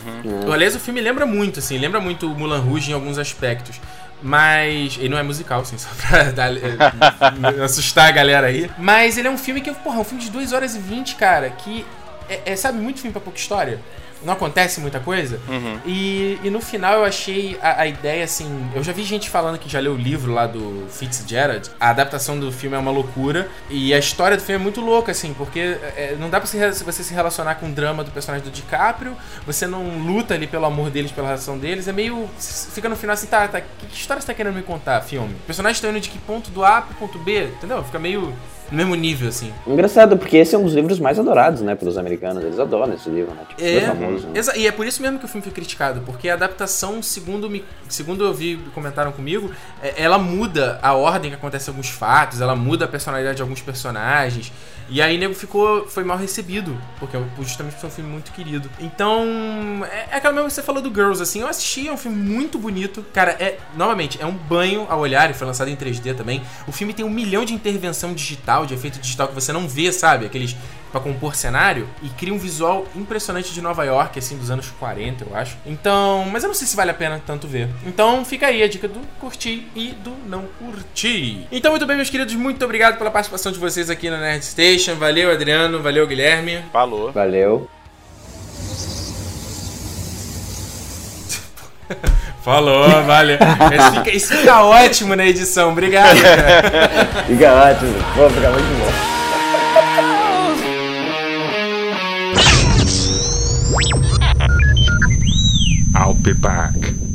Aliás, o filme lembra muito, assim, lembra muito o Mulan Rouge em alguns aspectos. Mas. Ele não é musical, assim, só pra dar- eh, assustar a galera aí. Mas ele é um filme que, porra, é um filme de 2 horas e 20, cara, que. É, é, sabe, muito filme pra pouca história. Não acontece muita coisa. E, e no final eu achei a, a ideia assim. Eu já vi gente falando que já leu o livro lá do Fitzgerald. A adaptação do filme é uma loucura. E a história do filme é muito louca, assim, porque é, não dá pra se re- você se relacionar com o drama do personagem do DiCaprio. Você não luta ali pelo amor deles, pela relação deles. É meio. Fica no final assim, tá, tá. Que, que história você tá querendo me contar, filme? Os personagens estão indo de que ponto do A pro ponto B, entendeu? Fica meio no mesmo nível, assim. Engraçado, porque esse é um dos livros mais adorados, né, pelos americanos. Eles adoram esse livro, né? Tipo, É, famoso. Né? e é por isso mesmo que o filme foi criticado, porque a adaptação, segundo, me, segundo eu vi, comentaram comigo, é- ela muda a ordem que acontece alguns fatos, ela muda a personalidade de alguns personagens, e aí nego ficou, foi mal recebido, porque justamente por ser um filme muito querido. Então, é, é aquela mesma que você falou do Girls, assim, eu assisti, é um filme muito bonito, cara, é, novamente, é um banho a olhar, e foi lançado em 3D também, o filme tem um milhão de intervenção digital, de efeito digital que você não vê, sabe, aqueles pra compor cenário e cria um visual impressionante de Nova York, assim, dos anos 40, eu acho. Então, mas eu não sei se vale a pena tanto ver. Então, fica aí a dica do curtir e do não curtir. Então, muito bem, meus queridos, muito obrigado pela participação de vocês aqui na Nerd Station. Valeu, Adriano, valeu, Guilherme. Falou. Valeu. Falou, valeu. Isso fica, isso fica ótimo na edição. Obrigado, cara. Fica ótimo. Pô, fica muito bom. I'll be back.